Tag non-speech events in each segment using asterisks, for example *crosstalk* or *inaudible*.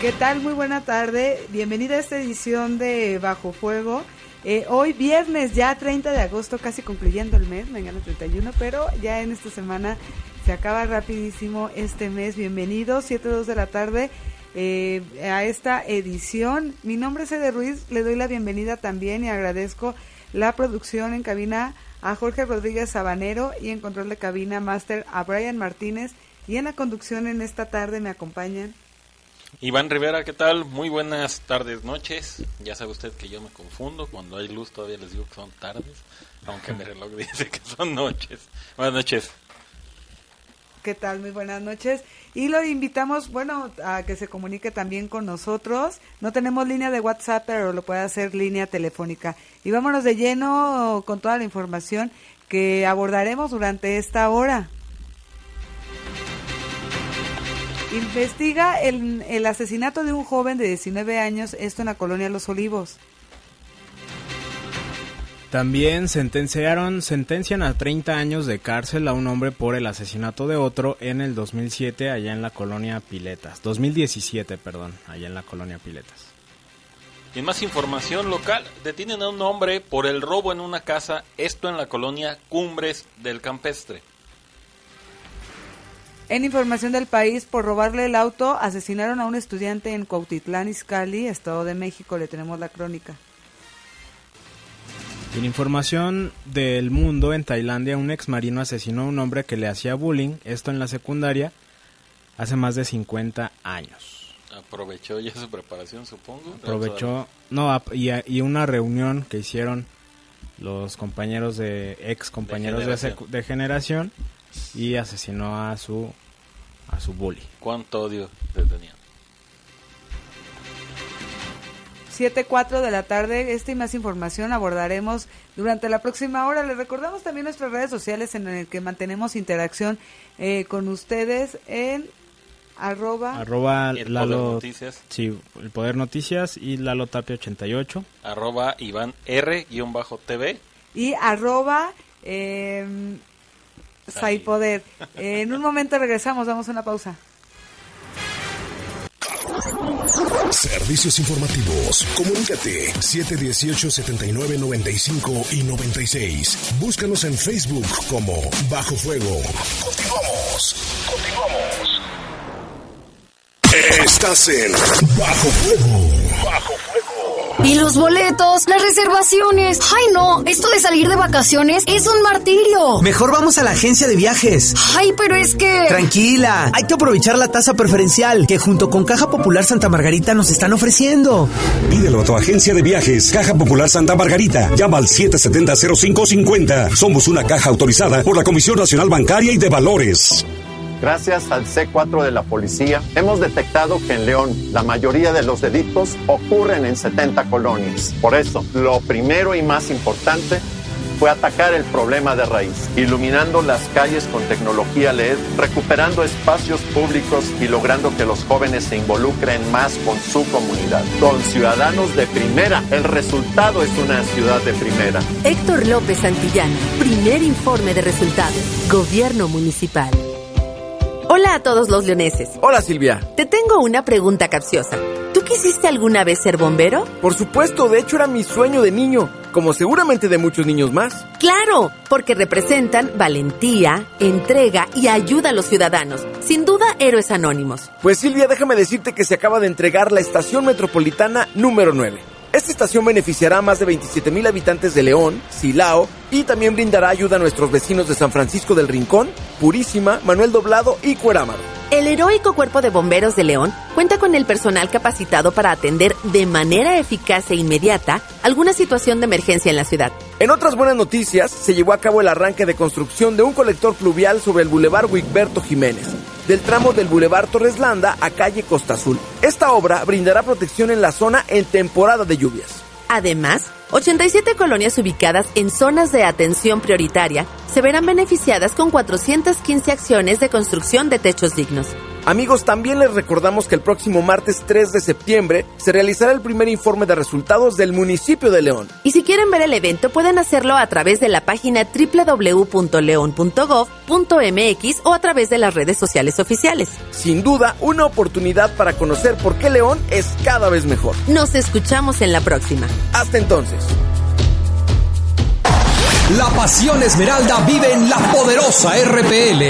¿Qué tal? Muy buena tarde. Bienvenida a esta edición de Bajo Fuego. Eh, hoy viernes, ya 30 de agosto, casi concluyendo el mes, mañana 31, pero ya en esta semana se acaba rapidísimo este mes. Bienvenidos, 7.2 de la tarde eh, a esta edición. Mi nombre es Ede Ruiz, le doy la bienvenida también y agradezco la producción en cabina a Jorge Rodríguez Sabanero y en control de cabina máster a Brian Martínez y en la conducción en esta tarde me acompañan Iván Rivera, ¿qué tal? Muy buenas tardes, noches. Ya sabe usted que yo me confundo. Cuando hay luz todavía les digo que son tardes, aunque mi reloj *laughs* dice que son noches. Buenas noches. ¿Qué tal? Muy buenas noches. Y lo invitamos, bueno, a que se comunique también con nosotros. No tenemos línea de WhatsApp, pero lo puede hacer línea telefónica. Y vámonos de lleno con toda la información que abordaremos durante esta hora. Investiga el, el, asesinato de un joven de 19 años, esto en la colonia Los Olivos. También sentenciaron, sentencian a 30 años de cárcel a un hombre por el asesinato de otro en el 2007 allá en la colonia Piletas. 2017, perdón, allá en la colonia Piletas. Y en más información local, detienen a un hombre por el robo en una casa, esto en la colonia Cumbres del Campestre. En información del país, por robarle el auto, asesinaron a un estudiante en Cuautitlán, Izcalli, Estado de México. Le tenemos la crónica. En información del mundo, en Tailandia, un ex marino asesinó a un hombre que le hacía bullying, esto en la secundaria, hace más de 50 años. Aprovechó ya su preparación, supongo. Aprovechó, no, y, y una reunión que hicieron los compañeros de ex compañeros de generación, de, de generación y asesinó a su a su bully. ¿Cuánto odio le tenía? 7.4 de la tarde, esta y más información abordaremos durante la próxima hora. Les recordamos también nuestras redes sociales en el que mantenemos interacción eh, con ustedes en arroba, arroba el Lalo, Poder Noticias. Sí, el Poder Noticias y Lalo Tapia 88. Arroba Iván R-TV. Y arroba eh, Eh, en un momento regresamos, damos una pausa. Servicios informativos. Comunícate 718-7995 y 96. Búscanos en Facebook como Bajo Fuego. Continuamos. Continuamos. Estás en Bajo Fuego. Bajo Fuego. Y los boletos, las reservaciones. Ay, no, esto de salir de vacaciones es un martirio. Mejor vamos a la agencia de viajes. Ay, pero es que... Tranquila, hay que aprovechar la tasa preferencial que junto con Caja Popular Santa Margarita nos están ofreciendo. Pídelo a tu agencia de viajes, Caja Popular Santa Margarita. Llama al 770-0550. Somos una caja autorizada por la Comisión Nacional Bancaria y de Valores. Gracias al C4 de la policía, hemos detectado que en León la mayoría de los delitos ocurren en 70 colonias. Por eso, lo primero y más importante fue atacar el problema de raíz, iluminando las calles con tecnología LED, recuperando espacios públicos y logrando que los jóvenes se involucren más con su comunidad. Con ciudadanos de primera, el resultado es una ciudad de primera. Héctor López Santillana, primer informe de resultados, Gobierno Municipal. Hola a todos los leoneses. Hola Silvia. Te tengo una pregunta capciosa. ¿Tú quisiste alguna vez ser bombero? Por supuesto, de hecho era mi sueño de niño, como seguramente de muchos niños más. Claro, porque representan valentía, entrega y ayuda a los ciudadanos. Sin duda, héroes anónimos. Pues Silvia, déjame decirte que se acaba de entregar la estación metropolitana número 9. Esta estación beneficiará a más de 27 mil habitantes de León, Silao y también brindará ayuda a nuestros vecinos de San Francisco del Rincón, Purísima, Manuel Doblado y Cuerámaro. El heroico Cuerpo de Bomberos de León cuenta con el personal capacitado para atender de manera eficaz e inmediata alguna situación de emergencia en la ciudad. En otras buenas noticias, se llevó a cabo el arranque de construcción de un colector pluvial sobre el Boulevard Wigberto Jiménez, del tramo del Boulevard Torres Landa a calle Costa Azul. Esta obra brindará protección en la zona en temporada de lluvias. Además, 87 colonias ubicadas en zonas de atención prioritaria se verán beneficiadas con 415 acciones de construcción de techos dignos. Amigos, también les recordamos que el próximo martes 3 de septiembre se realizará el primer informe de resultados del municipio de León. Y si quieren ver el evento, pueden hacerlo a través de la página www.leon.gov.mx o a través de las redes sociales oficiales. Sin duda, una oportunidad para conocer por qué León es cada vez mejor. Nos escuchamos en la próxima. Hasta entonces. La pasión esmeralda vive en la poderosa RPL.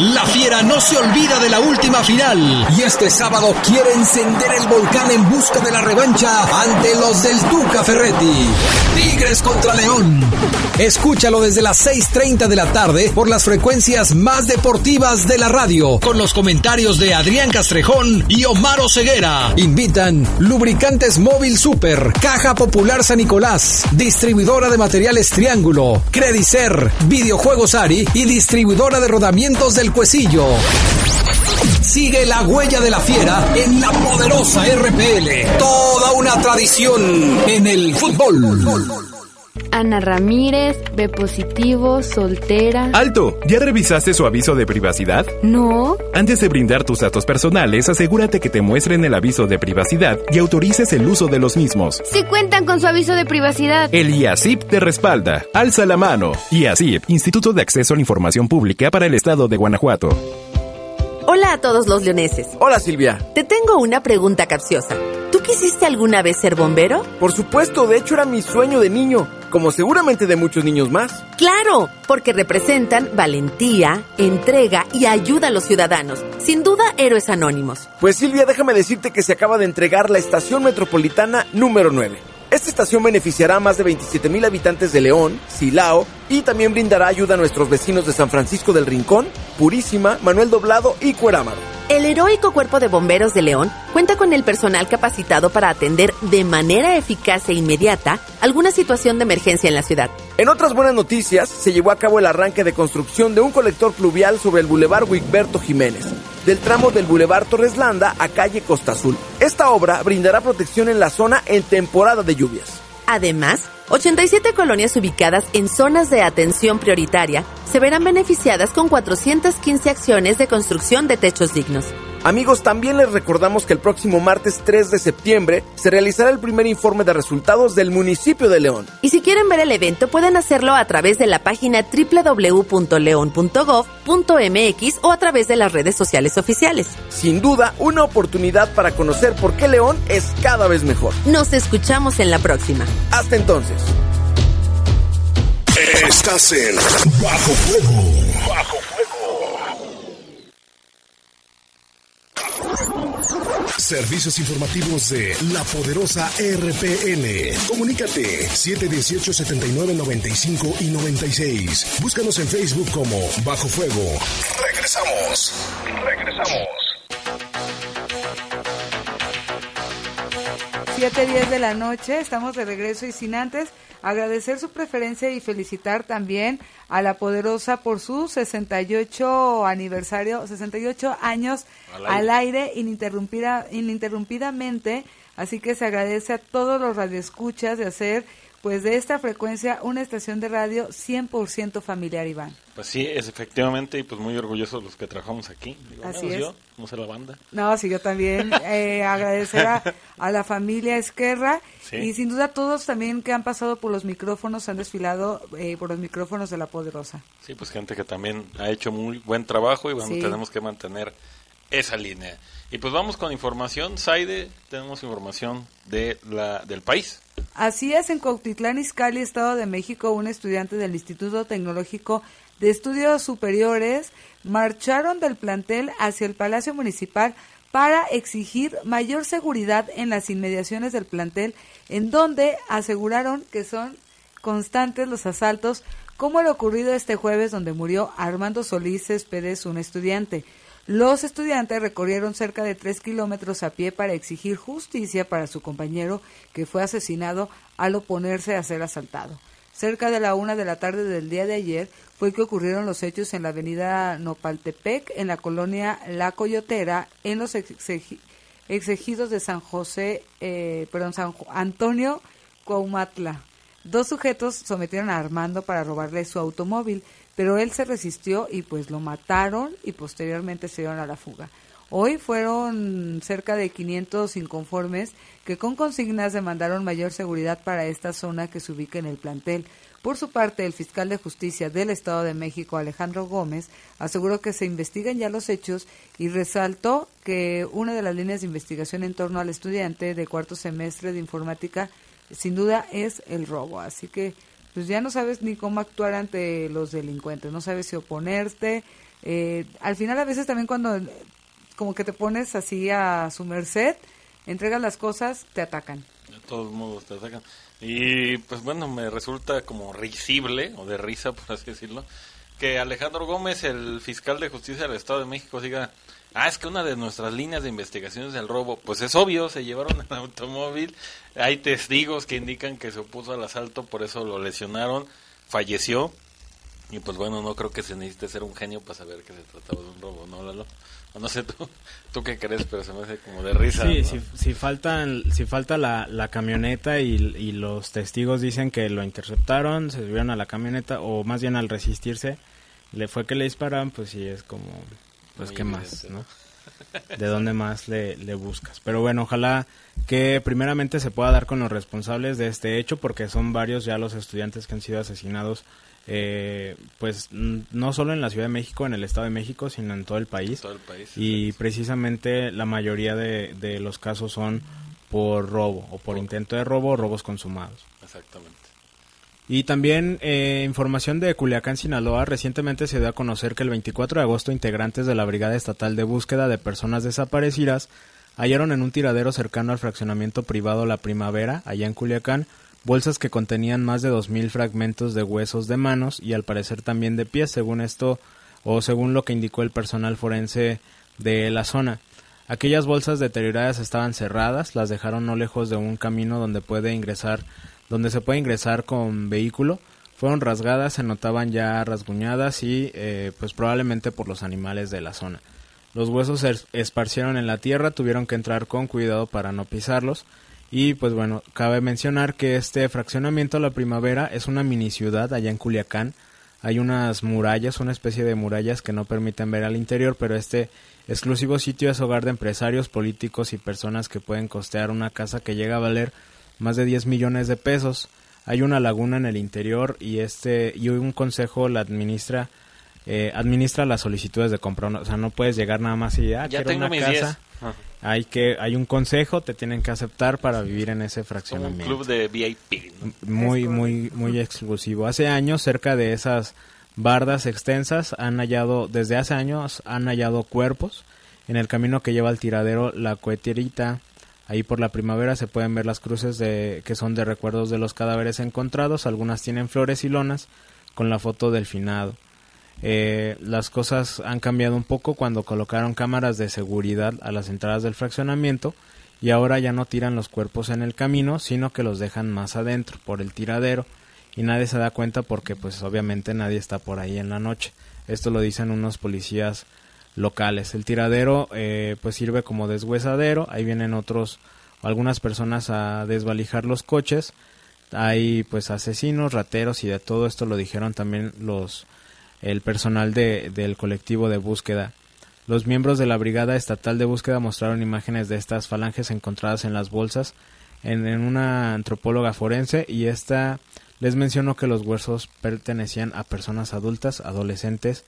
La fiera no se olvida de la última final y este sábado quiere encender el volcán en busca de la revancha ante los del Tuca Ferretti. Tigres contra León. Escúchalo desde las 6.30 de la tarde por las frecuencias más deportivas de la radio con los comentarios de Adrián Castrejón y Omar Ceguera. Invitan Lubricantes Móvil Super, Caja Popular San Nicolás, distribuidora de materiales Triángulo, Credicer, Videojuegos Ari y distribuidora de rodamientos del Cuecillo. Sigue la huella de la fiera en la poderosa RPL. Toda una tradición en el fútbol. Ana Ramírez, B positivo, soltera. ¡Alto! ¿Ya revisaste su aviso de privacidad? No. Antes de brindar tus datos personales, asegúrate que te muestren el aviso de privacidad y autorices el uso de los mismos. Si cuentan con su aviso de privacidad. El IACIP te respalda. Alza la mano. IACIP, Instituto de Acceso a la Información Pública para el Estado de Guanajuato. Hola a todos los leoneses. Hola Silvia. Te tengo una pregunta capciosa. ¿Tú quisiste alguna vez ser bombero? Por supuesto, de hecho era mi sueño de niño, como seguramente de muchos niños más. Claro, porque representan valentía, entrega y ayuda a los ciudadanos. Sin duda, héroes anónimos. Pues Silvia, déjame decirte que se acaba de entregar la estación metropolitana número 9. Esta estación beneficiará a más de 27 mil habitantes de León, Silao y también brindará ayuda a nuestros vecinos de San Francisco del Rincón, Purísima, Manuel Doblado y Cuerámaro. El heroico Cuerpo de Bomberos de León cuenta con el personal capacitado para atender de manera eficaz e inmediata alguna situación de emergencia en la ciudad. En otras buenas noticias, se llevó a cabo el arranque de construcción de un colector pluvial sobre el Boulevard Wigberto Jiménez, del tramo del Boulevard Torres Landa a calle Costa Azul. Esta obra brindará protección en la zona en temporada de lluvias. Además, 87 colonias ubicadas en zonas de atención prioritaria se verán beneficiadas con 415 acciones de construcción de techos dignos. Amigos, también les recordamos que el próximo martes 3 de septiembre se realizará el primer informe de resultados del municipio de León. Y si quieren ver el evento, pueden hacerlo a través de la página www.leon.gov.mx o a través de las redes sociales oficiales. Sin duda, una oportunidad para conocer por qué León es cada vez mejor. Nos escuchamos en la próxima. Hasta entonces. Estás en Bajo Fuego. Bajo Fuego. Servicios informativos de la poderosa RPN. Comunícate 718 79 95 y 96. Búscanos en Facebook como Bajo Fuego. Regresamos. Regresamos. 7, 10 de la noche, estamos de regreso y sin antes agradecer su preferencia y felicitar también a la poderosa por su 68 aniversario, 68 años al aire, al aire ininterrumpida, ininterrumpidamente, así que se agradece a todos los radioescuchas de hacer pues de esta frecuencia una estación de radio 100% familiar, Iván. Pues sí, es efectivamente, y pues muy orgullosos los que trabajamos aquí. Digo, Así es. yo, no sé la banda. No, sí, yo también *laughs* eh, agradecer a, a la familia Esquerra Sí. y sin duda todos también que han pasado por los micrófonos, han desfilado eh, por los micrófonos de La Poderosa. Sí, pues gente que también ha hecho muy buen trabajo y bueno, Sí. tenemos que mantener esa línea. Y pues vamos con información, Saide, tenemos información de la del país. Así es, en Cuautitlán Izcalli, Estado de México, un estudiante del Instituto Tecnológico de Estudios Superiores marcharon del plantel hacia el Palacio Municipal para exigir mayor seguridad en las inmediaciones del plantel, en donde aseguraron que son constantes los asaltos, como lo ocurrido este jueves donde murió Armando Solís Céspedes, un estudiante. Los estudiantes recorrieron cerca de tres kilómetros a pie para exigir justicia para su compañero que fue asesinado al oponerse a ser asaltado. Cerca de la una de la tarde del día de ayer fue que ocurrieron los hechos en la avenida Nopaltepec, en la colonia La Coyotera, en los exegi- exegidos de San José, eh, perdón, San Antonio Cuaumatla. Dos sujetos sometieron a Armando para robarle su automóvil, pero él se resistió y pues lo mataron y posteriormente se dieron a la fuga. Hoy fueron cerca de 500 inconformes que con consignas demandaron mayor seguridad para esta zona que se ubica en el plantel. Por su parte, el fiscal de justicia del Estado de México, Alejandro Gómez, aseguró que se investigan ya los hechos y resaltó que una de las líneas de investigación en torno al estudiante de cuarto semestre de informática sin duda es el robo. Así que pues ya no sabes ni cómo actuar ante los delincuentes, no sabes si oponerte. Eh, al final a veces también cuando como que te pones así a su merced, entregas las cosas, te atacan. De todos modos te sacan. Y pues bueno, me resulta como risible, o de risa *laughs* por así decirlo, que Alejandro Gómez, el fiscal de justicia del Estado de México, diga, ah, es que una de nuestras líneas de investigaciones del robo, pues es obvio, se llevaron *laughs* el automóvil, hay testigos que indican que se opuso al asalto, por eso lo lesionaron, falleció, y pues bueno, no creo que se necesite ser un genio para saber que se trataba de un robo, ¿no, Lalo? *laughs* No sé tú, tú qué crees, pero se me hace como de risa. Sí, ¿no? si, si, faltan, si falta la, la camioneta y, y los testigos dicen que lo interceptaron, se subieron a la camioneta, o más bien al resistirse, le fue que le dispararon, pues sí es como, pues Muy qué más, ¿no? ¿De dónde más le, le buscas? Pero bueno, ojalá que primeramente se pueda dar con los responsables de este hecho, porque son varios ya los estudiantes que han sido asesinados, eh, pues no solo en la Ciudad de México, en el Estado de México, sino en todo el país. Todo el país, Y precisamente la mayoría de, de los casos son por robo, o por intento de robo, o robos consumados. Exactamente. Y también eh, información de Culiacán, Sinaloa. Recientemente se dio a conocer que el 24 de agosto integrantes de la Brigada Estatal de Búsqueda de Personas Desaparecidas hallaron en un tiradero cercano al fraccionamiento privado La Primavera, allá en Culiacán, bolsas que contenían más de 2.000 fragmentos de huesos de manos y al parecer también de pies, según esto o según lo que indicó el personal forense de la zona. Aquellas bolsas deterioradas estaban cerradas, las dejaron no lejos de un camino donde puede ingresar, donde se puede ingresar con vehículo. Fueron rasgadas, se notaban ya rasguñadas y eh, pues probablemente por los animales de la zona. Los huesos se esparcieron en la tierra, tuvieron que entrar con cuidado para no pisarlos. Y pues bueno, cabe mencionar que este fraccionamiento La Primavera es una mini ciudad allá en Culiacán. Hay unas murallas, una especie de murallas que no permiten ver al interior, pero este exclusivo sitio es hogar de empresarios, políticos y personas que pueden costear una casa que llega a valer más de 10 millones de pesos. Hay una laguna en el interior y este y un consejo la administra eh, administra las solicitudes de compra. O sea, no puedes llegar nada más y ah, Ya quiero tengo una mis casa. 10. Ajá. Hay que hay un consejo, te tienen que aceptar para vivir en ese Como un fraccionamiento. club de VIP. ¿no? Muy muy muy exclusivo. Hace años cerca de esas bardas extensas han hallado desde hace años han hallado cuerpos en el camino que lleva al tiradero La Coheterita. Ahí por la primavera se pueden ver las cruces de que son de recuerdos de los cadáveres encontrados. Algunas tienen flores y lonas con la foto del finado. Eh, las cosas han cambiado un poco cuando colocaron cámaras de seguridad a las entradas del fraccionamiento y ahora ya no tiran los cuerpos en el camino, sino que los dejan más adentro por el tiradero y nadie se da cuenta porque pues obviamente nadie está por ahí en la noche. Esto lo dicen unos policías locales. El tiradero eh, pues sirve como deshuesadero, ahí vienen otros algunas personas a desvalijar los coches Hay pues asesinos, rateros y de todo esto lo dijeron también los el personal de, del colectivo de búsqueda. Los miembros de la Brigada Estatal de Búsqueda mostraron imágenes de estas falanges encontradas en las bolsas en, en una antropóloga forense y esta les mencionó que los huesos pertenecían a personas adultas, adolescentes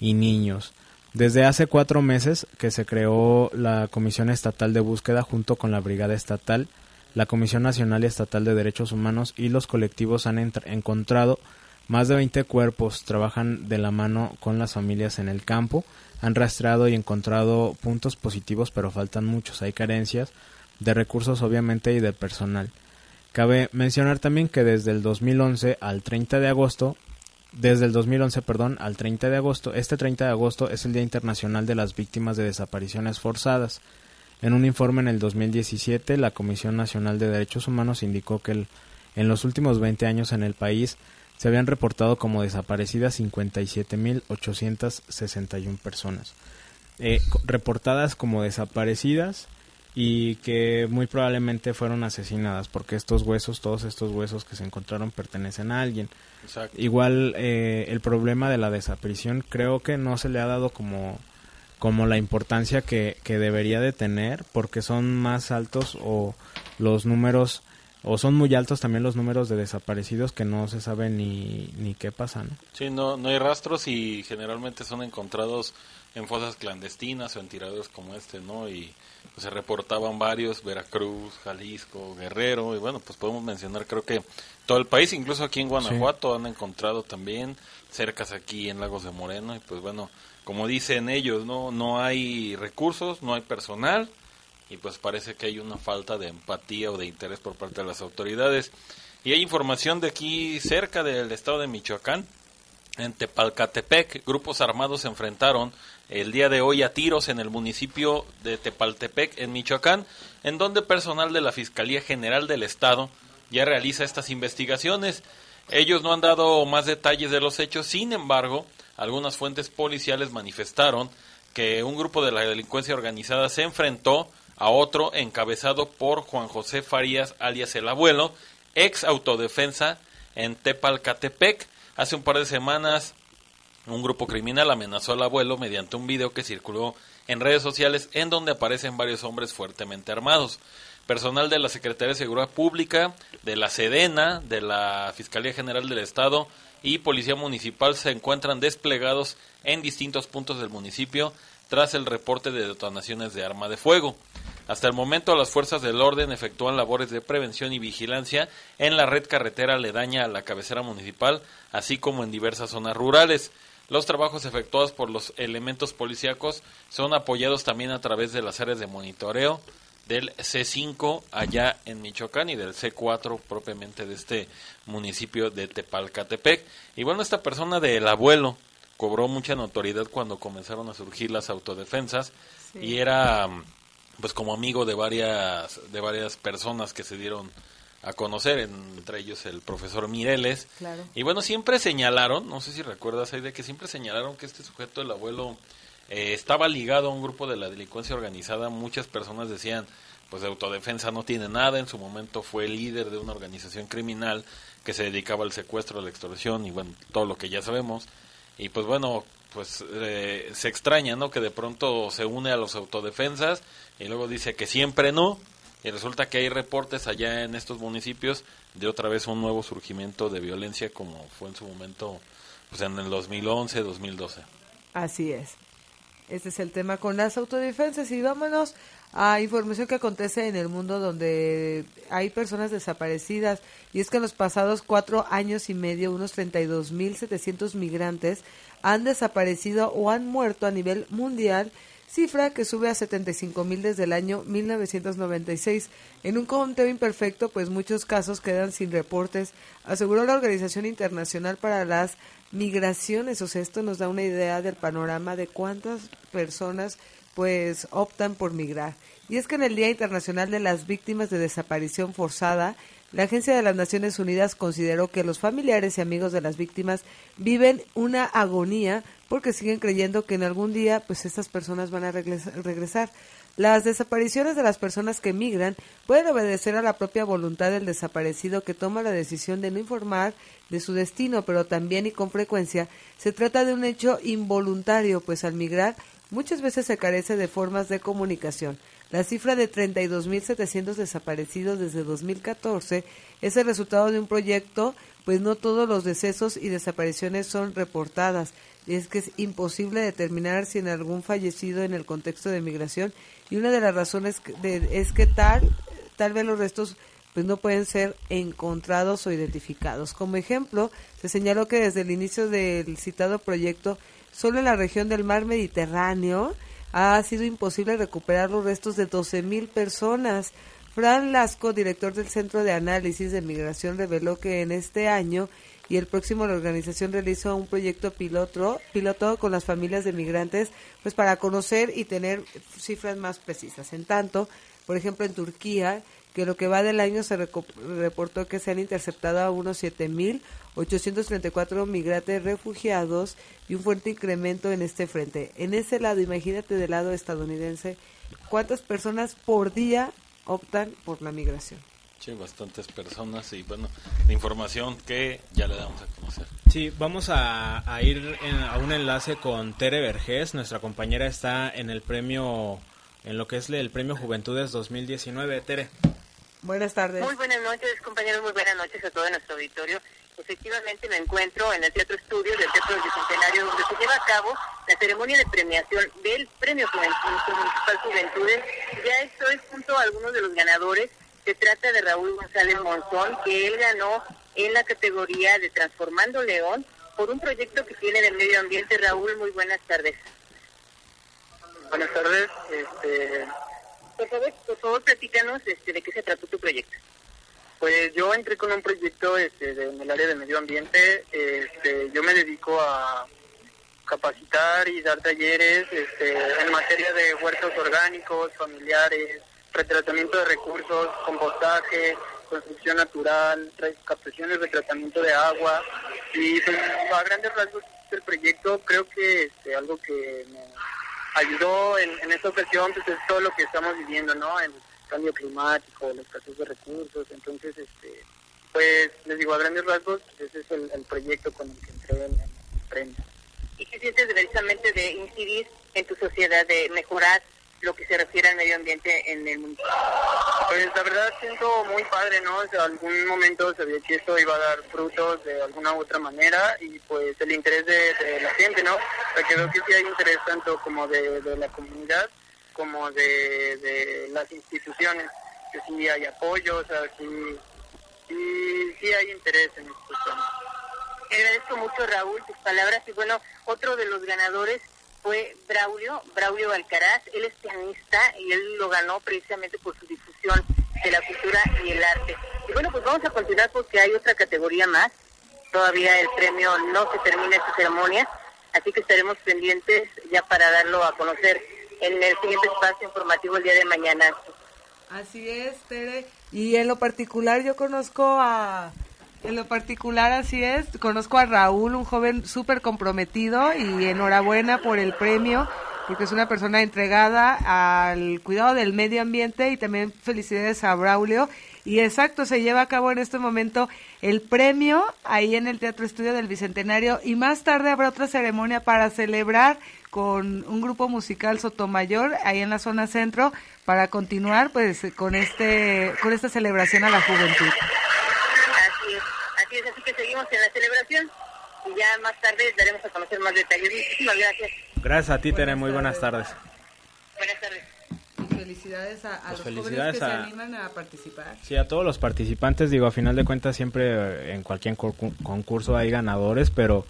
y niños. Desde hace cuatro meses que se creó la Comisión Estatal de Búsqueda junto con la Brigada Estatal, la Comisión Nacional y Estatal de Derechos Humanos y los colectivos han encontrado más de 20 cuerpos, trabajan de la mano con las familias en el campo, han rastreado y encontrado puntos positivos, pero faltan muchos, hay carencias de recursos obviamente y de personal. Cabe mencionar también que desde el 2011 al 30 de agosto desde el 2011, perdón, al 30 de agosto. Este 30 de agosto es el Día Internacional de las Víctimas de Desapariciones Forzadas. En un informe en el 2017, la Comisión Nacional de Derechos Humanos indicó que en los últimos 20 años en el país se habían reportado como desaparecidas 57.861 personas. Eh, reportadas como desaparecidas y que muy probablemente fueron asesinadas porque estos huesos, todos estos huesos que se encontraron pertenecen a alguien. Igual eh, el problema de la desaparición creo que no se le ha dado como, como la importancia que, que debería de tener porque son más altos o los números o son muy altos también los números de desaparecidos que no se sabe ni, ni qué pasa, ¿no? Sí, no, no hay rastros y generalmente son encontrados en fosas clandestinas o en tiraderos como este, ¿no? Y pues, se reportaban varios, Veracruz, Jalisco, Guerrero, y bueno, pues podemos mencionar creo que todo el país, incluso aquí en Guanajuato han encontrado también, cercas aquí en Lagos de Moreno, y pues bueno, como dicen ellos, no, no hay recursos, no hay personal, y pues parece que hay una falta de empatía o de interés por parte de las autoridades. Y hay información de aquí cerca del estado de Michoacán, en Tepalcatepec, grupos armados se enfrentaron el día de hoy a tiros en el municipio de Tepaltepec, en Michoacán, en donde personal de la Fiscalía General del Estado ya realiza estas investigaciones. Ellos no han dado más detalles de los hechos, sin embargo, algunas fuentes policiales manifestaron que un grupo de la delincuencia organizada se enfrentó a otro encabezado por Juan José Farías, alias el abuelo, ex autodefensa en Tepalcatepec. Hace un par de semanas un grupo criminal amenazó al abuelo mediante un video que circuló en redes sociales en donde aparecen varios hombres fuertemente armados. Personal de la Secretaría de Seguridad Pública, de la Sedena, de la Fiscalía General del Estado y Policía Municipal se encuentran desplegados en distintos puntos del municipio tras el reporte de detonaciones de arma de fuego. Hasta el momento las fuerzas del orden efectúan labores de prevención y vigilancia en la red carretera aledaña a la cabecera municipal, así como en diversas zonas rurales. Los trabajos efectuados por los elementos policíacos son apoyados también a través de las áreas de monitoreo del C5 allá en Michoacán y del C4 propiamente de este municipio de Tepalcatepec. Y bueno, esta persona del abuelo cobró mucha notoriedad cuando comenzaron a surgir las autodefensas y era pues como amigo de varias de varias personas que se dieron a conocer, entre ellos el profesor Mireles. Y bueno, siempre señalaron, no sé si recuerdas ahí de que siempre señalaron que este sujeto, el abuelo, eh, estaba ligado a un grupo de la delincuencia organizada. Muchas personas decían, pues de autodefensa no tiene nada. En su momento fue líder de una organización criminal que se dedicaba al secuestro, a la extorsión y bueno, todo lo que ya sabemos. Y pues bueno, pues eh, se extraña, ¿no? Que de pronto se une a los autodefensas y luego dice que siempre no. Y resulta que hay reportes allá en estos municipios de otra vez un nuevo surgimiento de violencia como fue en su momento pues en el 2011, 2012. Así es. Este es el tema con las autodefensas y vámonos a información que acontece en el mundo donde hay personas desaparecidas y es que en los pasados cuatro años y medio unos 32.700 migrantes han desaparecido o han muerto a nivel mundial cifra que sube a 75 mil desde el año 1996. En un conteo imperfecto, pues muchos casos quedan sin reportes, aseguró la Organización Internacional para las Migraciones. O sea, esto nos da una idea del panorama de cuántas personas pues optan por migrar. Y es que en el Día Internacional de las Víctimas de Desaparición Forzada, la Agencia de las Naciones Unidas consideró que los familiares y amigos de las víctimas viven una agonía porque siguen creyendo que en algún día pues estas personas van a regresar. Las desapariciones de las personas que migran pueden obedecer a la propia voluntad del desaparecido que toma la decisión de no informar de su destino, pero también y con frecuencia se trata de un hecho involuntario, pues al migrar muchas veces se carece de formas de comunicación. La cifra de 32.700 desaparecidos desde 2014 es el resultado de un proyecto, pues no todos los decesos y desapariciones son reportadas. Es que es imposible determinar si en algún fallecido en el contexto de migración y una de las razones de- es que tal, tal vez los restos pues no pueden ser encontrados o identificados. Como ejemplo, se señaló que desde el inicio del citado proyecto, solo en la región del mar Mediterráneo ha sido imposible recuperar los restos de 12.000 personas. Fran Lasco, director del Centro de Análisis de Migración, reveló que en este año y el próximo la organización realizó un proyecto piloto, piloto con las familias de migrantes pues para conocer y tener cifras más precisas. En tanto, por ejemplo, en Turquía, que lo que va del año se reportó que se han interceptado a unos 7.834 migrantes refugiados y un fuerte incremento en este frente. En ese lado, imagínate del lado estadounidense, ¿cuántas personas por día optan por la migración? Sí, bastantes personas y bueno, la información que ya le damos a conocer. Sí, vamos a, a ir en- a un enlace con Tere Vergés. Nuestra compañera está en el premio, en lo que es el premio Juventudes 2019. Tere. Buenas tardes. Muy buenas noches, compañeros, muy buenas noches a todo nuestro auditorio. Efectivamente me encuentro en el Teatro Estudios del Teatro del Bicentenario, donde se lleva a cabo la ceremonia de premiación del Premio Juventud Municipal Juventudes. Ya estoy junto a algunos de los ganadores. Se trata de Raúl González Monzón, que él ganó en la categoría de Transformando León por un proyecto que tiene del medio ambiente. Raúl, muy buenas tardes. Buenas tardes. Este, Por favor, por favor, platícanos este, de qué se trató tu proyecto. pues yo entré con un proyecto este, de- en el área de medio ambiente. Este, yo me dedico a capacitar y dar talleres este, en materia de huertos orgánicos, familiares, retratamiento de recursos, compostaje, construcción natural, captación y retratamiento de agua. Y pues, a grandes rasgos el proyecto creo que este, algo que me ayudó en, en esta ocasión pues es todo lo que estamos viviendo, ¿no? El cambio climático, la escasez de recursos, entonces, este, pues les digo a grandes rasgos, ese es el, el proyecto con el que entré en, en el premio. ¿Y qué sientes precisamente de incidir en tu sociedad, de mejorar lo que se refiere al medio ambiente en el municipio? Pues la verdad siento muy padre, ¿no? O sea, algún momento sabía que esto iba a dar frutos de alguna u otra manera y pues el interés de, de la gente, ¿no? O sea, que sí hay interés tanto como de, de la comunidad como de, de las instituciones, que sí hay apoyo, o sea, sí, sí, sí hay interés en estos temas. Te agradezco mucho, Raúl, tus palabras. Y bueno, otro de los ganadores fue Braulio, Braulio Alcaraz. Él es pianista y él lo ganó precisamente por su difusión de la cultura y el arte. Y bueno, pues vamos a continuar porque hay otra categoría más. Todavía el premio no se termina esta ceremonia, así que estaremos pendientes ya para darlo a conocer en el siguiente espacio informativo el día de mañana. Así es, Tere. Y en lo particular yo conozco a... En lo particular así es, conozco a Raúl, un joven súper comprometido y enhorabuena por el premio, porque es una persona entregada al cuidado del medio ambiente y también felicidades a Braulio. Y exacto, se lleva a cabo en este momento el premio ahí en el Teatro Estudio del Bicentenario y más tarde habrá otra ceremonia para celebrar con un grupo musical Sotomayor ahí en la zona centro para continuar pues con este con esta celebración a la juventud. Así es, así es, así que seguimos en la celebración y ya más tarde daremos a conocer más detalles. Muchísimas gracias. Gracias a ti, Tere. Muy buenas tardes. Buenas tardes. Y felicidades a, a Pues los felicidades jóvenes que se a- animan a participar. Sí, a todos los participantes, digo, a final de cuentas siempre eh, en cualquier concu- concurso hay ganadores, pero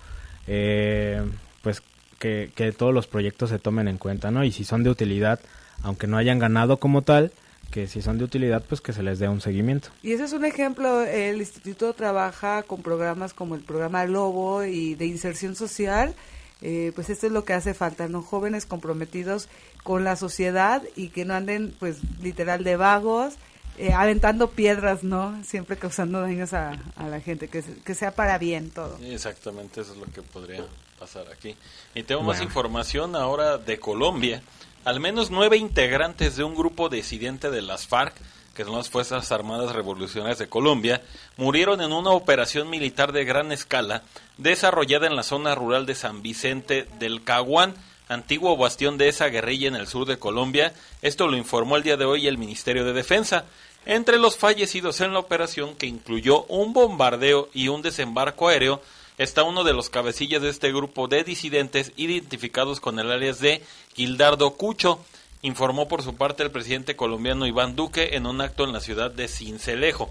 eh, pues que, que todos los proyectos se tomen en cuenta, ¿no? Y si son de utilidad, aunque no hayan ganado como tal, que si son de utilidad, pues que se les dé un seguimiento. Y ese es un ejemplo, el instituto trabaja con programas como el programa Lobo y de inserción social, eh, pues esto es lo que hace falta, ¿no? Jóvenes comprometidos con la sociedad y que no anden, pues, literal de vagos, eh, aventando piedras, ¿no? Siempre causando daños a, a la gente, que, se- que sea para bien todo. Exactamente, eso es lo que podría pasar aquí. Y tengo más información ahora de Colombia. Al menos nueve integrantes de un grupo disidente de las FARC, que son las Fuerzas Armadas Revolucionarias de Colombia, murieron en una operación militar de gran escala desarrollada en la zona rural de San Vicente del Caguán, antiguo bastión de esa guerrilla en el sur de Colombia. Esto lo informó el día de hoy el Ministerio de Defensa. Entre los fallecidos en la operación, que incluyó un bombardeo y un desembarco aéreo, está uno de los cabecillas de este grupo de disidentes identificados con el alias de Gildardo Cucho, informó por su parte el presidente colombiano Iván Duque en un acto en la ciudad de Cincelejo.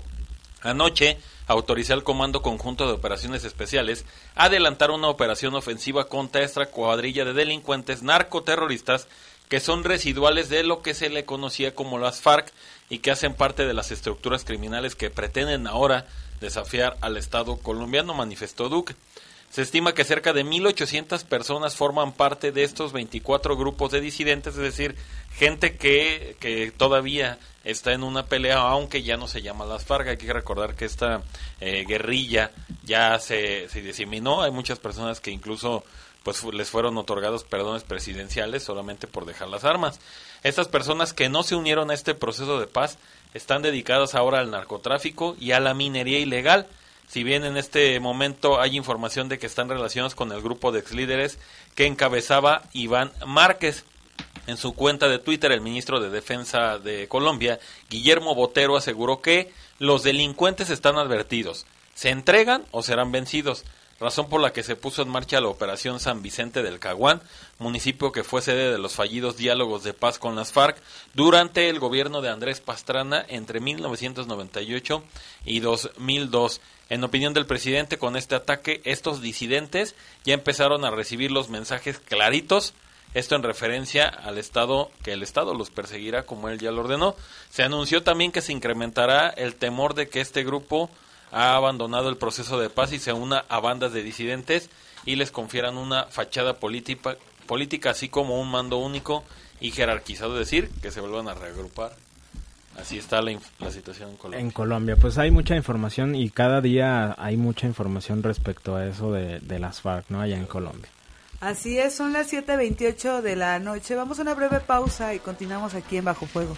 Anoche autorizó al Comando Conjunto de Operaciones Especiales adelantar una operación ofensiva contra esta cuadrilla de delincuentes narcoterroristas que son residuales de lo que se le conocía como las FARC y que hacen parte de las estructuras criminales que pretenden ahora desafiar al Estado colombiano, manifestó Duque. Se estima que cerca de 1.800 personas forman parte de estos 24 grupos de disidentes, es decir, gente que, que todavía está en una pelea, aunque ya no se llama las FARC. Hay que recordar que esta eh, guerrilla ya se, se diseminó. Hay muchas personas que incluso pues les fueron otorgados perdones presidenciales solamente por dejar las armas. Estas personas que no se unieron a este proceso de paz están dedicadas ahora al narcotráfico y a la minería ilegal. Si bien en este momento hay información de que están relacionados con el grupo de ex líderes que encabezaba Iván Márquez. En su cuenta de Twitter, el ministro de Defensa de Colombia, Guillermo Botero, aseguró que los delincuentes están advertidos, se entregan o serán vencidos razón por la que se puso en marcha la Operación San Vicente del Caguán, municipio que fue sede de los fallidos diálogos de paz con las FARC durante el gobierno de Andrés Pastrana entre 1998 y 2002. En opinión del presidente, con este ataque, estos disidentes ya empezaron a recibir los mensajes claritos esto en referencia al Estado, que el Estado los perseguirá como él ya lo ordenó. Se anunció también que se incrementará el temor de que este grupo ha abandonado el proceso de paz y se una a bandas de disidentes y les confieran una fachada política, política así como un mando único y jerarquizado, es decir, que se vuelvan a reagrupar. Así está la, la, situación en Colombia. En Colombia, pues hay mucha información y cada día hay mucha información respecto a eso de, de las FARC, ¿no? Allá en Colombia. Así es, son las 7.28 de la noche. Vamos a una breve pausa y continuamos aquí en Bajo Fuego.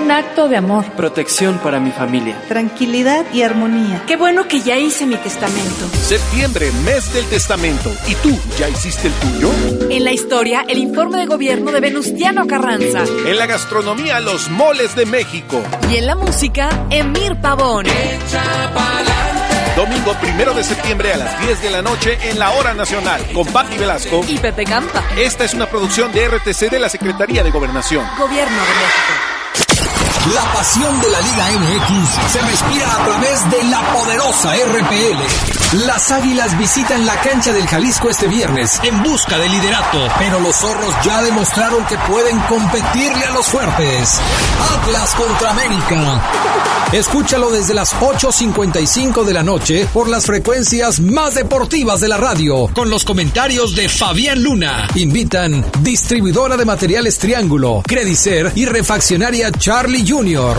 Un acto de amor. Protección para mi familia. Tranquilidad y armonía. Qué bueno que ya hice mi testamento. Septiembre, mes del testamento. ¿Y tú, ya hiciste el tuyo? En la historia, el informe de gobierno de Venustiano Carranza. En la gastronomía, los moles de México. Y en la música, Emir Pavón. Domingo primero de septiembre a las 10 de la noche en la Hora Nacional con Patti Velasco y Pepe Campa. Esta es una producción de RTC de la Secretaría de Gobernación. Gobierno de México. La pasión de la Liga MX se respira a través de la poderosa RPL. Las Águilas visitan la cancha del Jalisco este viernes en busca de liderato, pero los zorros ya demostraron que pueden competirle a los fuertes. Atlas contra América. Escúchalo desde las 8.55 de la noche por las frecuencias más deportivas de la radio, con los comentarios de Fabián Luna. Invitan distribuidora de materiales Triángulo, Credicer y refaccionaria Charlie Jr.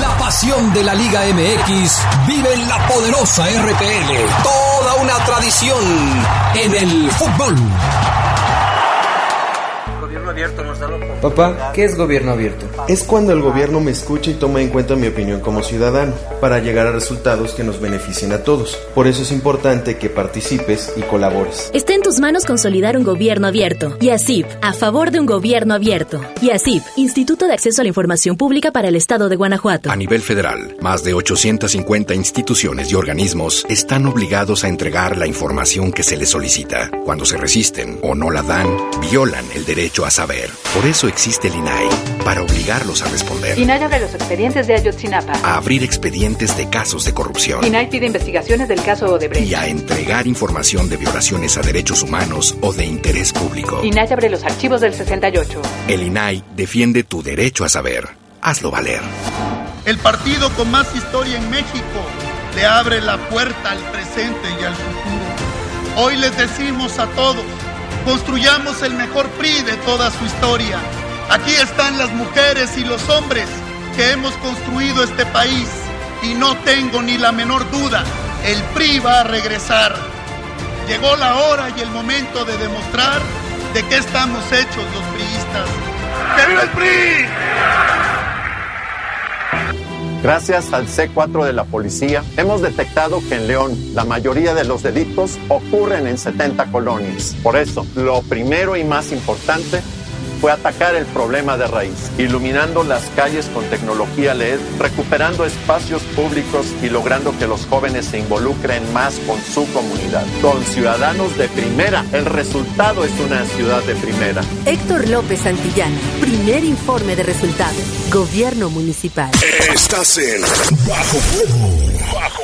La pasión de la Liga MX vive en la poderosa RPL. Toda una tradición en el fútbol. Papá, ¿qué es gobierno abierto? Es cuando el gobierno me escucha y toma en cuenta mi opinión como ciudadano, para llegar a resultados que nos beneficien a todos. Por eso es importante que participes y colabores. Está en tus manos consolidar un gobierno abierto. YASIP, a favor de un gobierno abierto. YASIP, Instituto de Acceso a la Información Pública para el Estado de Guanajuato. A nivel federal, más de 850 instituciones y organismos están obligados a entregar la información que se les solicita. Cuando se resisten o no la dan, violan el derecho a saber. Por eso existe el INAI, para obligarlos a responder. INAI abre los expedientes de Ayotzinapa. A abrir expedientes de casos de corrupción. INAI pide investigaciones del caso Odebrecht. Y a entregar información de violaciones a derechos humanos o de interés público. INAI abre los archivos del 68. El INAI defiende tu derecho a saber. Hazlo valer. El partido con más historia en México le abre la puerta al presente y al futuro Hoy les decimos a todos, construyamos el mejor PRI de toda su historia. Aquí están las mujeres y los hombres que hemos construido este país y no tengo ni la menor duda, el PRI va a regresar. Llegó la hora y el momento de demostrar de qué estamos hechos los priistas. ¡Que viva el PRI! Gracias al C4 de la policía, hemos detectado que en León la mayoría de los delitos ocurren en 70 colonias. Por eso, lo primero y más importante fue atacar el problema de raíz, iluminando las calles con tecnología LED, recuperando espacios públicos y logrando que los jóvenes se involucren más con su comunidad. Con ciudadanos de primera, el resultado es una ciudad de primera. Héctor López Santillana, primer informe de resultados. Gobierno Municipal. Estás en Bajo Fuego. Bajo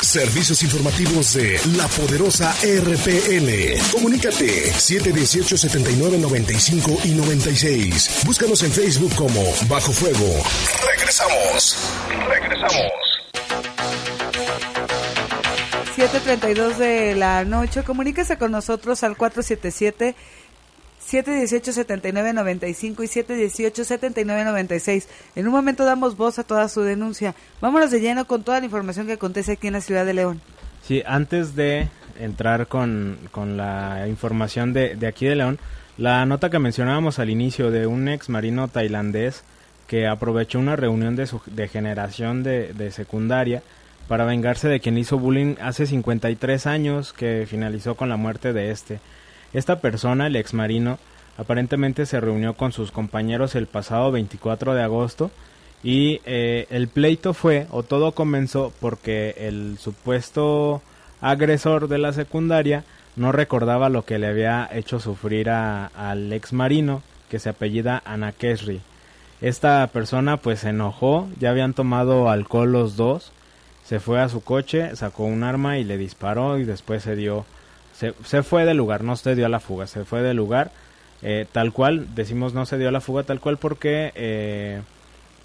Servicios informativos de la poderosa RPL. Comunícate 718 79 95 y 96. Búscanos en Facebook como Bajo Fuego. Regresamos. Regresamos. 7.32 de la noche. Comuníquese con nosotros al 477 718-7995 y 718-7996. En un momento damos voz a toda su denuncia. Vámonos de lleno con toda la información que acontece aquí en la ciudad de León. Sí, antes de entrar con, con la información de, de aquí de León, la nota que mencionábamos al inicio de un ex marino tailandés que aprovechó una reunión de, su, de generación de, de secundaria para vengarse de quien hizo bullying hace 53 años que finalizó con la muerte de este. Esta persona, el ex marino, aparentemente se reunió con sus compañeros el pasado 24 de agosto y eh, el pleito fue, o todo comenzó, porque el supuesto agresor de la secundaria no recordaba lo que le había hecho sufrir a, al ex marino, que se apellida Anakesri. Esta persona pues se enojó, ya habían tomado alcohol los dos, se fue a su coche, sacó un arma y le disparó y después se dio se, se fue del lugar, no se dio a la fuga, se fue del lugar eh, tal cual, decimos no se dio a la fuga tal cual porque eh,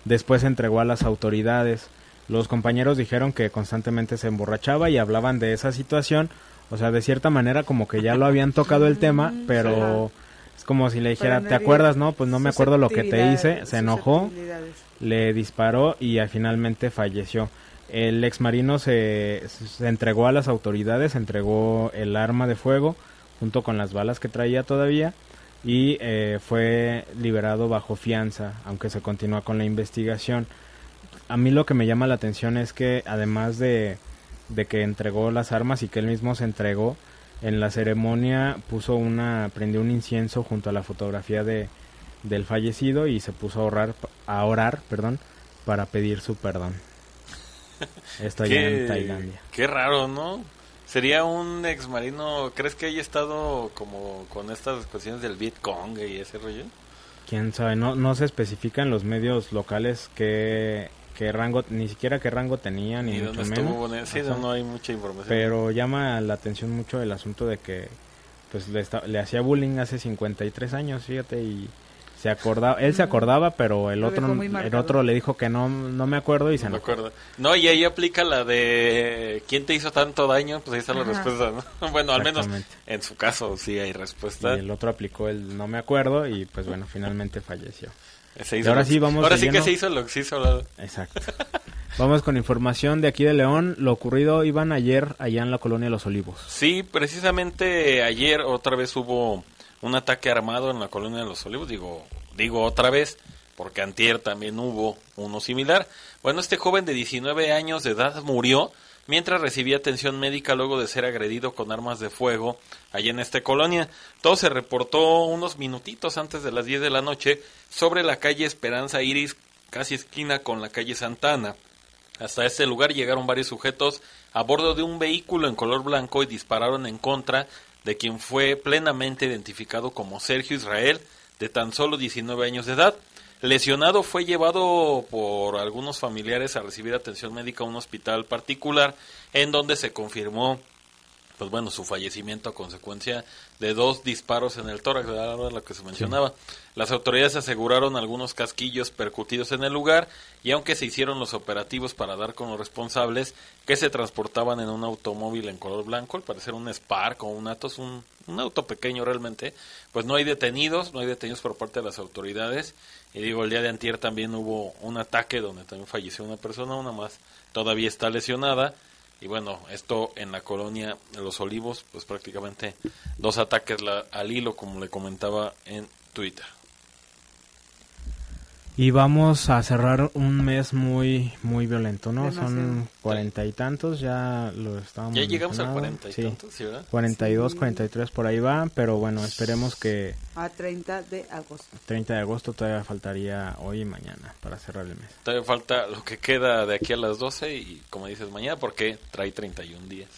después se entregó a las autoridades. Los compañeros dijeron que constantemente se emborrachaba y hablaban de esa situación, o sea, de cierta manera como que ya lo habían tocado el tema, pero es como si le dijera, ¿te acuerdas? No, pues no me acuerdo lo que te hice, se enojó, le disparó y finalmente falleció. El ex marino se, se entregó a las autoridades, entregó el arma de fuego junto con las balas que traía todavía y eh, fue liberado bajo fianza, aunque se continúa con la investigación. A mí lo que me llama la atención es que además de, de que entregó las armas y que él mismo se entregó, en la ceremonia puso una, prendió un incienso junto a la fotografía de, del fallecido y se puso a orar, a orar, perdón, para pedir su perdón. *laughs* Esto allá en Tailandia. Qué raro, ¿no? Sería un ex marino, ¿crees que haya estado como con estas cuestiones del Vietcong y ese rollo? Quién sabe, no, no se especifica en los medios locales qué, qué rango, ni siquiera qué rango tenía, ni ¿Y mucho menos. estuvo? Sí, Ajá. no hay mucha información. Pero llama la atención mucho el asunto de que pues le hacía bullying hace 53 años, fíjate, y se acordaba, él se acordaba, pero el Lo otro el otro le dijo que no no me acuerdo y se No me acuerdo. No, y ahí aplica la de ¿quién te hizo tanto daño? Pues ahí está la Ajá. respuesta, ¿no? *laughs* Bueno, al menos en su caso sí hay Y respuesta. el otro aplicó el no me acuerdo y pues bueno, finalmente falleció. Se Y ahora lo- sí vamos Ahora de sí que se hizo lo que se hizo. Exacto. Vamos con información de aquí de León, lo ocurrido iban ayer allá en la colonia Los Olivos. Sí, precisamente ayer otra vez hubo un ataque armado en la colonia de los Olivos. Digo, digo otra vez, porque antier también hubo uno similar. Bueno, este joven de 19 años de edad murió mientras recibía atención médica luego de ser agredido con armas de fuego allá en esta colonia. Todo se reportó unos minutitos antes de las 10 de la noche sobre la calle Esperanza Iris, casi esquina con la calle Santana. Hasta este lugar llegaron varios sujetos a bordo de un vehículo en color blanco y dispararon en contra de quien fue plenamente identificado como Sergio Israel, de tan solo 19 años de edad. Lesionado fue llevado por algunos familiares a recibir atención médica a un hospital particular en donde se confirmó pues bueno, su fallecimiento a consecuencia de dos disparos en el tórax, era lo que se mencionaba. Las autoridades aseguraron algunos casquillos percutidos en el lugar y aunque se hicieron los operativos para dar con los responsables que se transportaban en un automóvil en color blanco, al parecer un Spark o un Atos, un, un auto pequeño realmente, pues no hay detenidos, no hay detenidos por parte de las autoridades. Y digo, el día de antier también hubo un ataque donde también falleció una persona, una más todavía está lesionada y bueno, esto en la colonia de Los Olivos, pues prácticamente dos ataques la- al hilo, como le comentaba en Twitter. Y vamos a cerrar un mes muy muy violento, ¿no? Demasiado. Son cuarenta y tantos, ya lo estábamos Ya llegamos al cuarenta y Sí. tantos, ¿sí, verdad? 42, Sí. 43 por ahí va, pero bueno, esperemos que A 30 de agosto. 30 de agosto todavía faltaría hoy y mañana para cerrar el mes. Todavía falta lo que queda de aquí a las 12 y como dices mañana porque trae 31 días.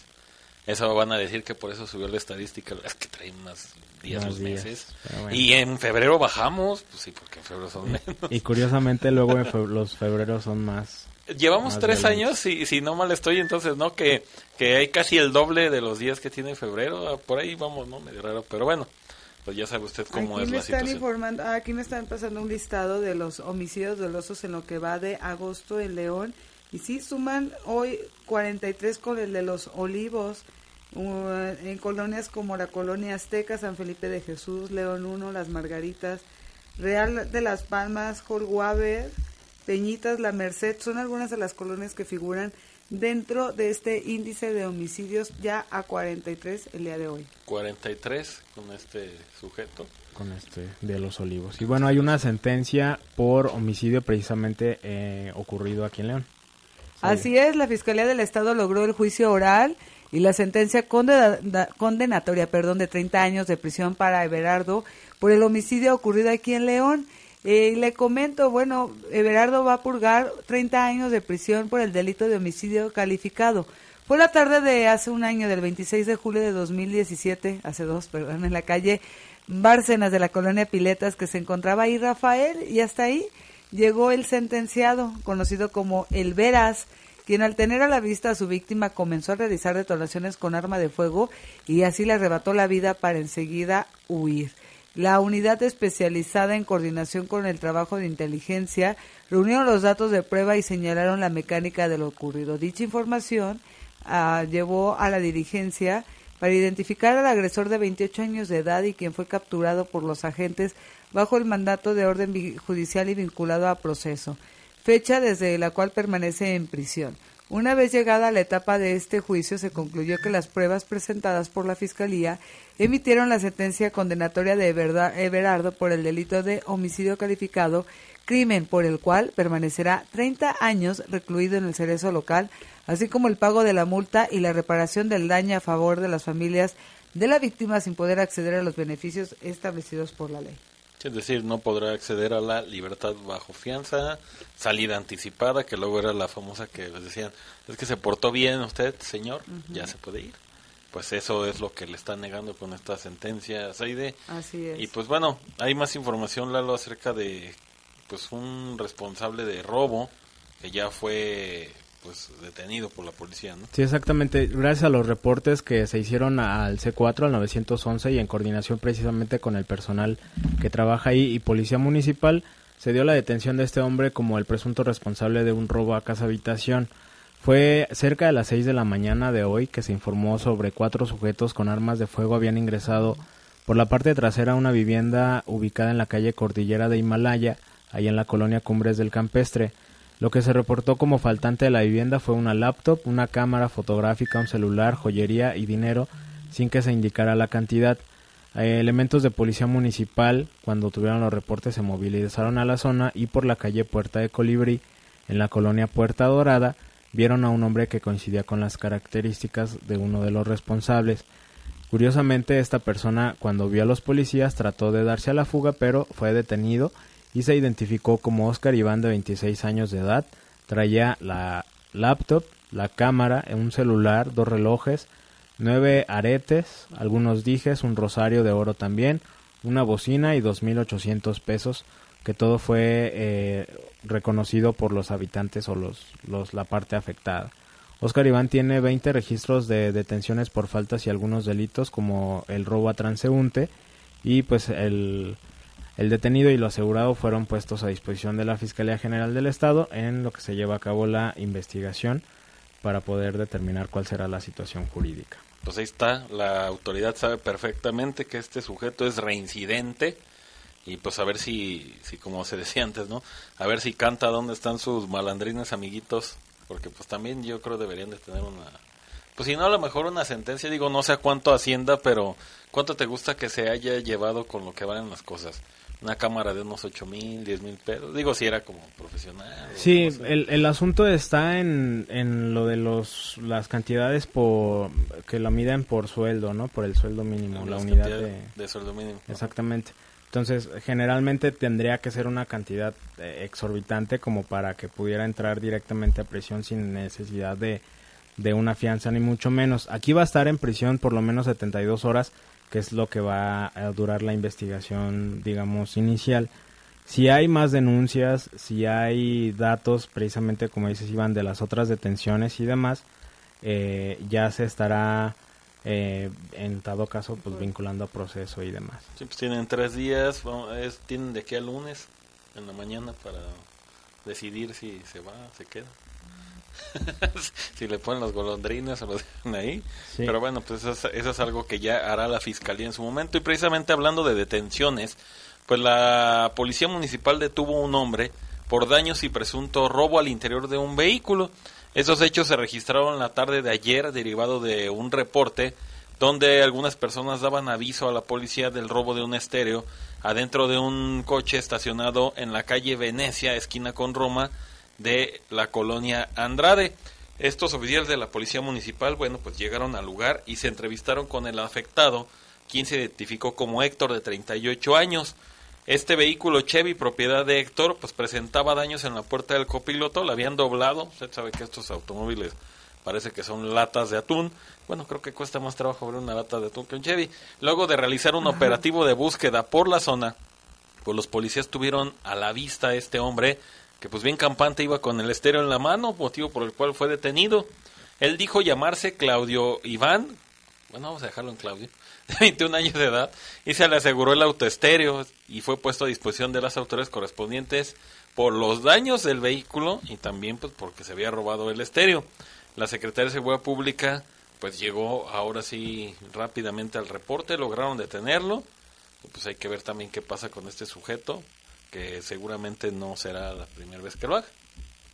Eso van a decir que por eso subió la estadística, es que trae unos días los días, meses. bueno. Y en febrero bajamos, pues sí, porque en febrero son menos. *laughs* Y curiosamente luego en fe- los febreros son más Llevamos más tres violentos. años, si, si no mal estoy, entonces, ¿no? Que, que hay casi el doble de los días que tiene febrero. ah, Por ahí vamos, ¿no? Medio raro. Pero bueno, pues ya sabe usted cómo aquí es me la están situación. informando, ah, aquí me están pasando un listado de los homicidios dolosos en lo que va de agosto en León y sí suman hoy 43 con el de los Olivos uh, en colonias como la colonia Azteca, San Felipe de Jesús, León 1, Las Margaritas, Real de las Palmas, Holguaver, Peñitas, La Merced, son algunas de las colonias que figuran dentro de este índice de homicidios ya a 43 el día de hoy. 43 con este sujeto. con este de los olivos. Y bueno, hay una sentencia por homicidio precisamente eh, ocurrido aquí en León. Así es, la Fiscalía del Estado logró el juicio oral y la sentencia condenatoria perdón, de 30 años de prisión para Everardo por el homicidio ocurrido aquí en León. Eh, le comento, bueno, Everardo va a purgar 30 años de prisión por el delito de homicidio calificado. Fue la tarde de hace un año, del 26 de julio de 2017, hace dos, perdón, en la calle Bárcenas de la colonia Piletas, que se encontraba ahí Rafael, y hasta ahí llegó el sentenciado, conocido como El Veras, quien al tener a la vista a su víctima comenzó a realizar detonaciones con arma de fuego y así le arrebató la vida para enseguida huir. La unidad especializada en coordinación con el trabajo de inteligencia reunieron los datos de prueba y señalaron la mecánica de lo ocurrido. Dicha información ah, llevó a la dirigencia para identificar al agresor de 28 años de edad y quien fue capturado por los agentes bajo el mandato de orden judicial y vinculado a proceso, fecha desde la cual permanece en prisión. Una vez llegada la etapa de este juicio, se concluyó que las pruebas presentadas por la Fiscalía emitieron la sentencia condenatoria de Everardo por el delito de homicidio calificado, crimen por el cual permanecerá 30 años recluido en el cerezo local, así como el pago de la multa y la reparación del daño a favor de las familias de la víctima sin poder acceder a los beneficios establecidos por la ley. Es decir, no podrá acceder a la libertad bajo fianza, salida anticipada, que luego era la famosa que les decían, es que se portó bien usted, señor, ya se puede ir. Pues eso es lo que le están negando con esta sentencia, Saide. Así es. Y pues bueno, hay más información, Lalo, acerca de pues un responsable de robo que ya fue pues detenido por la policía, ¿no? Sí, exactamente. Gracias a los reportes que se hicieron al C4, al 911 y en coordinación precisamente con el personal que trabaja ahí y policía municipal, se dio la detención de este hombre como el presunto responsable de un robo a casa habitación. Fue cerca de las 6 de la mañana de hoy que se informó sobre cuatro sujetos con armas de fuego habían ingresado por la parte trasera a una vivienda ubicada en la calle Cordillera de Himalaya, ahí en la colonia Cumbres del Campestre. Lo que se reportó como faltante de la vivienda fue una laptop, una cámara fotográfica, un celular, joyería y dinero, sin que se indicara la cantidad. Eh, elementos de policía municipal, cuando tuvieron los reportes, se movilizaron a la zona y por la calle Puerta de Colibrí, en la colonia Puerta Dorada, vieron a un hombre que coincidía con las características de uno de los responsables. Curiosamente, esta persona, cuando vio a los policías, trató de darse a la fuga, pero fue detenido y se identificó como Oscar Iván de 26 años de edad. Traía la laptop, la cámara, un celular, dos relojes, nueve aretes, algunos dijes, un rosario de oro también, una bocina y 2.800 pesos, que todo fue eh, reconocido por los habitantes o los, los, la parte afectada. Oscar Iván tiene 20 registros de detenciones por faltas y algunos delitos como el robo a transeúnte y pues el, el detenido y lo asegurado fueron puestos a disposición de la Fiscalía General del Estado en lo que se lleva a cabo la investigación para poder determinar cuál será la situación jurídica. Pues ahí está, la autoridad sabe perfectamente que este sujeto es reincidente y pues a ver si, si como se decía antes, ¿no? A ver si canta dónde están sus malandrines amiguitos, porque pues también yo creo deberían de tener una, pues si no a lo mejor una sentencia, digo, no sé a cuánto hacienda, pero ¿cuánto te gusta que se haya llevado con lo que valen las cosas? Una cámara de unos ocho mil, diez mil pesos, digo si era como profesional. Sí, el, el asunto está en, en lo de los las cantidades por que la miden por sueldo, ¿no? Por el sueldo mínimo, la Las unidad de, de sueldo mínimo. Exactamente. Entonces, generalmente tendría que ser una cantidad eh, exorbitante como para que pudiera entrar directamente a prisión sin necesidad de, de una fianza, ni mucho menos. Aquí va a estar en prisión por lo menos 72 horas, que es lo que va a durar la investigación, digamos, inicial. Si hay más denuncias, si hay datos, precisamente como dices, Iván, de las otras detenciones y demás, eh, ya se estará, eh, en dado caso, pues vinculando a proceso y demás. Sí, pues tienen tres días, vamos, tienen de aquí al lunes en la mañana para decidir si se va, se queda. *laughs* si le ponen los golondrines o lo dejan ahí. Sí. Pero bueno, pues eso es, eso es algo que ya hará la fiscalía en su momento. Y precisamente hablando de detenciones, pues la policía municipal detuvo a un hombre por daños y presunto robo al interior de un vehículo. Esos hechos se registraron la tarde de ayer, derivado de un reporte donde algunas personas daban aviso a la policía del robo de un estéreo adentro de un coche estacionado en la calle Venecia, esquina con Roma, de la colonia Andrade. Estos oficiales de la policía municipal, bueno, pues llegaron al lugar y se entrevistaron con el afectado, quien se identificó como Héctor de 38 años. Este vehículo Chevy, propiedad de Héctor, pues presentaba daños en la puerta del copiloto, la habían doblado. Usted sabe que estos automóviles parece que son latas de atún. Bueno, creo que cuesta más trabajo abrir una lata de atún que un Chevy. Luego de realizar un operativo de búsqueda por la zona, pues los policías tuvieron a la vista a este hombre que pues bien campante iba con el estéreo en la mano, motivo por el cual fue detenido. Él dijo llamarse Claudio Iván, bueno, vamos a dejarlo en Claudio, *laughs* de 21 años de edad, y se le aseguró el autoestéreo y fue puesto a disposición de las autoridades correspondientes por los daños del vehículo y también pues porque se había robado el estéreo. La Secretaría de Seguridad Pública pues llegó ahora sí rápidamente al reporte, lograron detenerlo, pues hay que ver también qué pasa con este sujeto, que seguramente no será la primera vez que lo haga.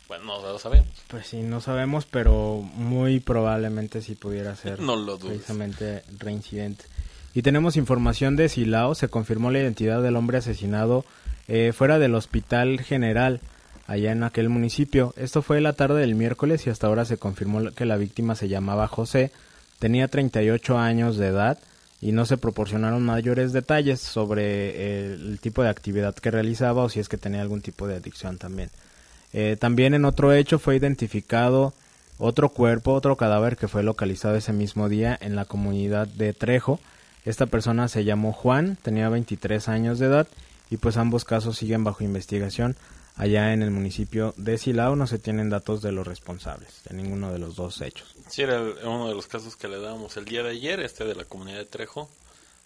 Bueno, no lo sabemos. Pues sí, no sabemos, pero muy probablemente sí pudiera ser No lo dudes. precisamente reincidente. Y tenemos información de Silao, se confirmó la identidad del hombre asesinado eh, fuera del Hospital General, allá en aquel municipio. Esto fue la tarde del miércoles y hasta ahora se confirmó que la víctima se llamaba José, tenía 38 años de edad y no se proporcionaron mayores detalles sobre eh, el tipo de actividad que realizaba o si es que tenía algún tipo de adicción también. Eh, también en otro hecho fue identificado otro cuerpo, otro cadáver que fue localizado ese mismo día en la comunidad de Trejo. Esta persona se llamó Juan, tenía 23 años de edad y pues ambos casos siguen bajo investigación allá en el municipio de Silao. No se tienen datos de los responsables de ninguno de los dos hechos. Sí, era uno de los casos que le dábamos el día de ayer, este de la comunidad de Trejo,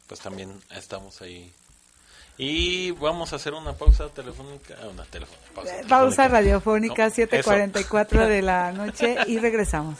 pues también estamos ahí. Y vamos a hacer una pausa telefónica, ah, una telefónica, pausa, Pausa telefónica. radiofónica, No, 7:44 eso. de la *laughs* noche y regresamos.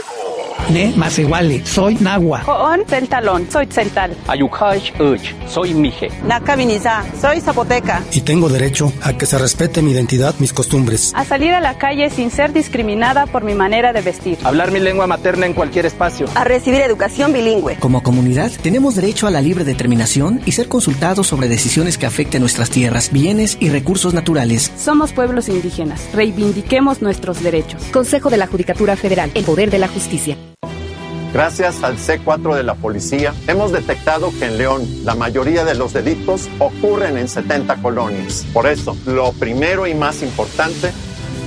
Ne más iguale, soy Nahua. Joon Celtalón, soy Celtal. Ayukhaj Uch, soy Mije. Nakabiniza, soy Zapoteca. Y tengo derecho a que se respete mi identidad, mis costumbres. A salir a la calle sin ser discriminada por mi manera de vestir. Hablar mi lengua materna en cualquier espacio. A recibir educación bilingüe. Como comunidad, tenemos derecho a la libre determinación y ser consultados sobre decisiones que afecten nuestras tierras, bienes y recursos naturales. Somos pueblos indígenas. Reivindiquemos nuestros derechos. Consejo de la Judicatura Federal. El poder de la justicia. Gracias al C4 de la policía, hemos detectado que en León la mayoría de los delitos ocurren en 70 colonias. Por eso, lo primero y más importante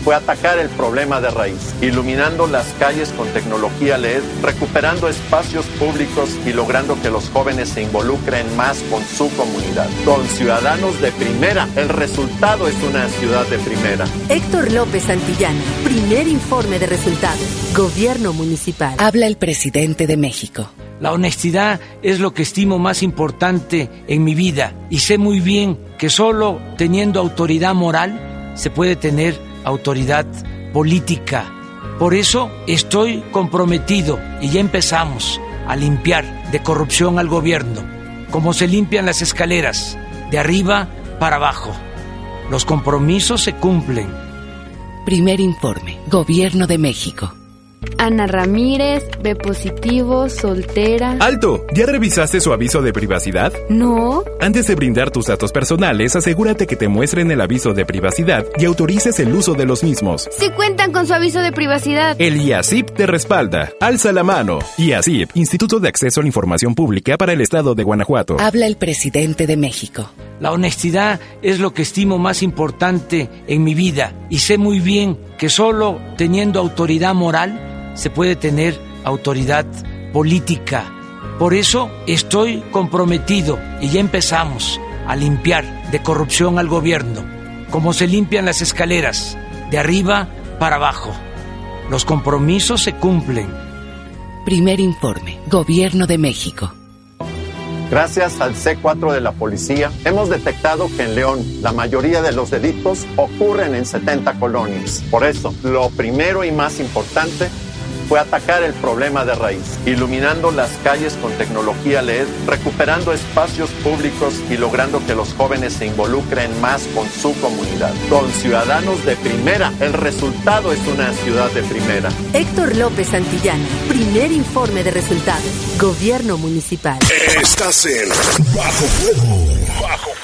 fue atacar el problema de raíz, iluminando las calles con tecnología LED, recuperando espacios públicos y logrando que los jóvenes se involucren más con su comunidad. Con ciudadanos de primera, el resultado es una ciudad de primera. Héctor López Santillana, primer informe de resultados. Gobierno municipal. Habla el presidente de México. La honestidad es lo que estimo más importante en mi vida y sé muy bien que solo teniendo autoridad moral se puede tener autoridad política. Por eso estoy comprometido y ya empezamos a limpiar de corrupción al gobierno, como se limpian las escaleras, de arriba para abajo. Los compromisos se cumplen. Primer informe, Gobierno de México. Ana Ramírez, B positivo, soltera. ¡Alto! ¿Ya revisaste su aviso de privacidad? No. Antes de brindar tus datos personales, asegúrate que te muestren el aviso de privacidad y autorices el uso de los mismos. Si cuentan con su aviso de privacidad. El IACIP te respalda. Alza la mano. IACIP, Instituto de Acceso a la Información Pública para el Estado de Guanajuato. Habla el presidente de México. La honestidad es lo que estimo más importante en mi vida y sé muy bien que solo teniendo autoridad moral se puede tener autoridad política. Por eso estoy comprometido y ya empezamos a limpiar de corrupción al gobierno, como se limpian las escaleras, de arriba para abajo. Los compromisos se cumplen. Primer informe, Gobierno de México. Gracias al C4 de la policía, hemos detectado que en León la mayoría de los delitos ocurren en 70 colonias. Por eso, lo primero y más importante fue atacar el problema de raíz, iluminando las calles con tecnología LED, recuperando espacios públicos y logrando que los jóvenes se involucren más con su comunidad. Con ciudadanos de primera, el resultado es una ciudad de primera. Héctor López Santillana, primer informe de resultados. Gobierno municipal. Estás en Bajo Fuego. Bajo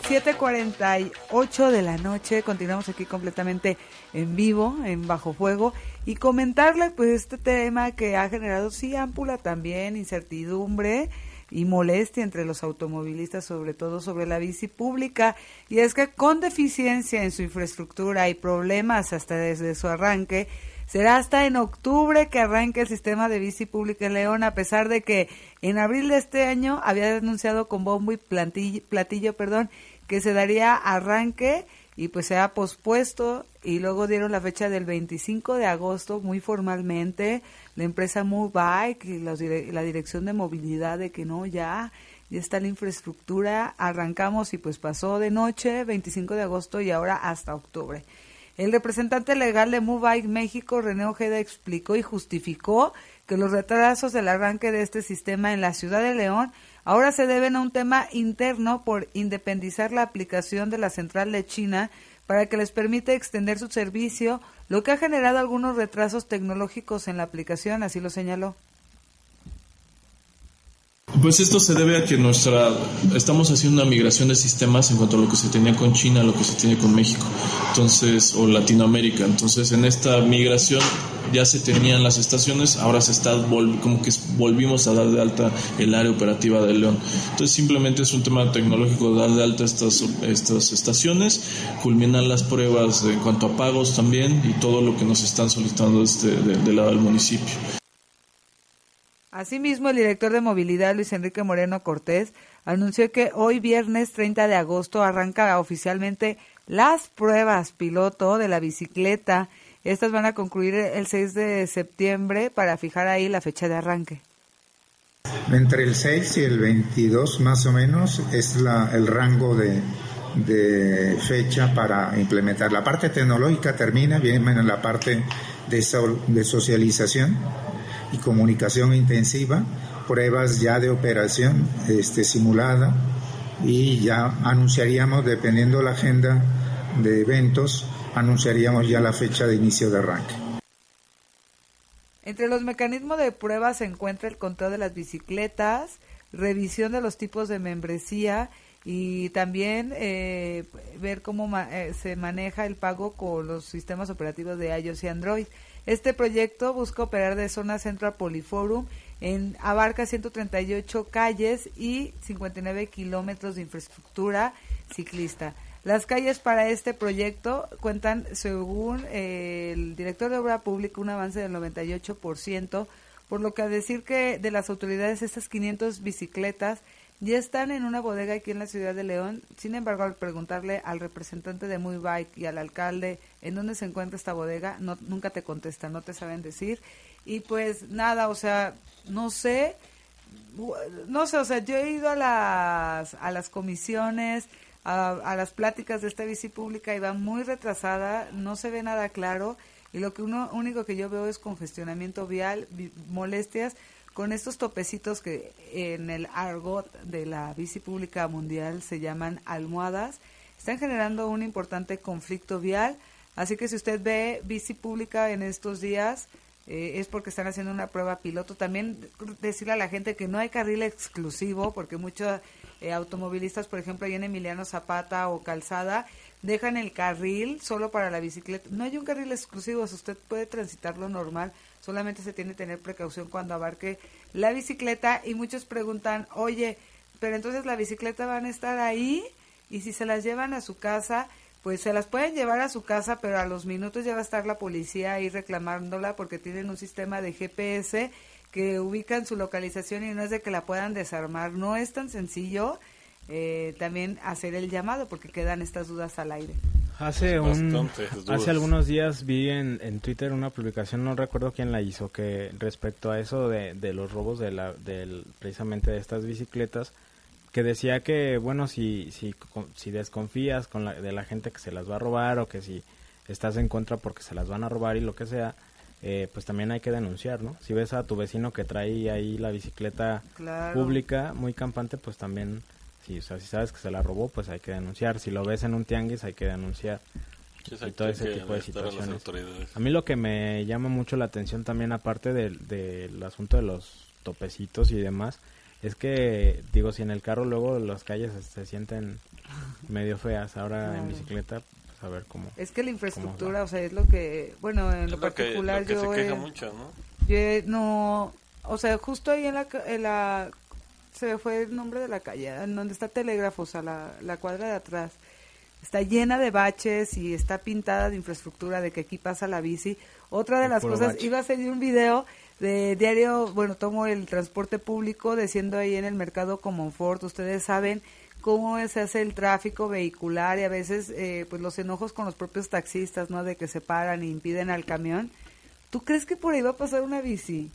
7.48 de la noche, continuamos aquí completamente en vivo, en Bajo Fuego, y comentarle pues este tema que ha generado sí ámpula también, incertidumbre y molestia entre los automovilistas, sobre todo sobre la bici pública, y es que con deficiencia en su infraestructura y problemas hasta desde su arranque, Será hasta en octubre que arranque el sistema de bici pública en León, a pesar de que en abril de este año había denunciado con bombo y platillo perdón, que se daría arranque y pues se ha pospuesto y luego dieron la fecha del 25 de agosto muy formalmente. La empresa Move Bike y la dirección de movilidad de que no ya ya está la infraestructura. Arrancamos y pues pasó de noche 25 de agosto y ahora hasta octubre. El representante legal de Move Bike México René Ojeda explicó y justificó que los retrasos del arranque de este sistema en la ciudad de León ahora se deben a un tema interno por independizar la aplicación de la central de China para que les permita extender su servicio, lo que ha generado algunos retrasos tecnológicos en la aplicación, así lo señaló. Pues esto se debe a que nuestra estamos haciendo una migración de sistemas en cuanto a lo que se tenía con China, lo que se tiene con México, entonces o Latinoamérica. Entonces en esta migración ya se tenían las estaciones, ahora se está como que volvimos a dar de alta el área operativa de León. Entonces simplemente es un tema tecnológico dar de alta estas estas estaciones, culminar las pruebas en cuanto a pagos también y todo lo que nos están solicitando este, del lado del municipio. Asimismo, el director de movilidad, Luis Enrique Moreno Cortés, anunció que hoy viernes 30 de agosto arranca oficialmente las pruebas piloto de la bicicleta. Estas van a concluir el 6 de septiembre para fijar ahí la fecha de arranque. Entre el 6 y el 22 más o menos es la, el rango de, fecha para implementar. La parte tecnológica termina, viene en la parte de, de socialización y comunicación intensiva, pruebas ya de operación este, simulada y ya anunciaríamos, dependiendo la agenda de eventos, anunciaríamos ya la fecha de inicio de arranque. Entre los mecanismos de prueba se encuentra el conteo de las bicicletas, revisión de los tipos de membresía y también eh, ver cómo eh, se maneja el pago con los sistemas operativos de iOS y Android. Este proyecto busca operar de zona centro a Poliforum, en, abarca 138 calles y 59 kilómetros de infraestructura ciclista. Las calles para este proyecto cuentan, según eh, el director de Obra Pública, un avance del 98%, por lo que a decir que de las autoridades estas 500 bicicletas ya están en una bodega aquí en la ciudad de León. Sin embargo, al preguntarle al representante de Muy Bike y al alcalde en dónde se encuentra esta bodega, no, nunca te contestan, no te saben decir. Y pues nada, o sea, no sé, no sé, o sea, yo he ido a las, a las comisiones, a, las pláticas de esta bici pública y va muy retrasada, no se ve nada claro y lo que uno único que yo veo es congestionamiento vial, molestias con estos topecitos que en el argot de la bici pública mundial se llaman almohadas, están generando un importante conflicto vial, así que si usted ve bici pública en estos días, eh, es porque están haciendo una prueba piloto. También decirle a la gente que no hay carril exclusivo, porque muchos eh, automovilistas, por ejemplo, ahí en Emiliano Zapata o Calzada, dejan el carril solo para la bicicleta. No hay un carril exclusivo, usted puede transitarlo normal, solamente se tiene que tener precaución cuando abarque la bicicleta y muchos preguntan, oye, pero entonces la bicicleta van a estar ahí y si se las llevan a su casa, pues se las pueden llevar a su casa, pero a los minutos ya va a estar la policía ahí reclamándola porque tienen un sistema de GPS que ubican su localización y no es de que la puedan desarmar. No es tan sencillo eh, también hacer el llamado porque quedan estas dudas al aire. Hace, un, hace algunos días vi en, en, Twitter una publicación, no recuerdo quién la hizo, que respecto a eso de, de los robos de la, del, precisamente de estas bicicletas, que decía que, bueno, si, si, si desconfías con la, de la gente que se las va a robar o que si estás en contra porque se las van a robar y lo que sea, eh, pues también hay que denunciar, ¿no? Si ves a tu vecino que trae ahí la bicicleta pública muy campante, pues también, si, o sea, si sabes que se la robó, pues hay que denunciar. Si lo ves en un tianguis, hay que denunciar. y todo ese tipo de situaciones. A, mí lo que me llama mucho la atención también, aparte del, del asunto de los topecitos y demás, es que, digo, si en el carro luego las calles se sienten medio feas, ahora en bicicleta, a ver cómo. Es que la infraestructura, o sea, es lo que, bueno, en lo, particular yo. Se queja mucho, ¿no? Yo no, o sea, justo ahí en la, en la, se me fue el nombre de la calle, en donde está Telégrafo, o sea, la, la cuadra de atrás. Está llena de baches y está pintada de infraestructura de que aquí pasa la bici. Otra de las cosas, iba a salir un video de diario, bueno, tomo el transporte público, diciendo ahí en el mercado como Ford, ustedes saben cómo se hace el tráfico vehicular y a veces eh, pues los enojos con los propios taxistas, ¿no? De que se paran e impiden al camión. ¿Tú crees que por ahí va a pasar una bici?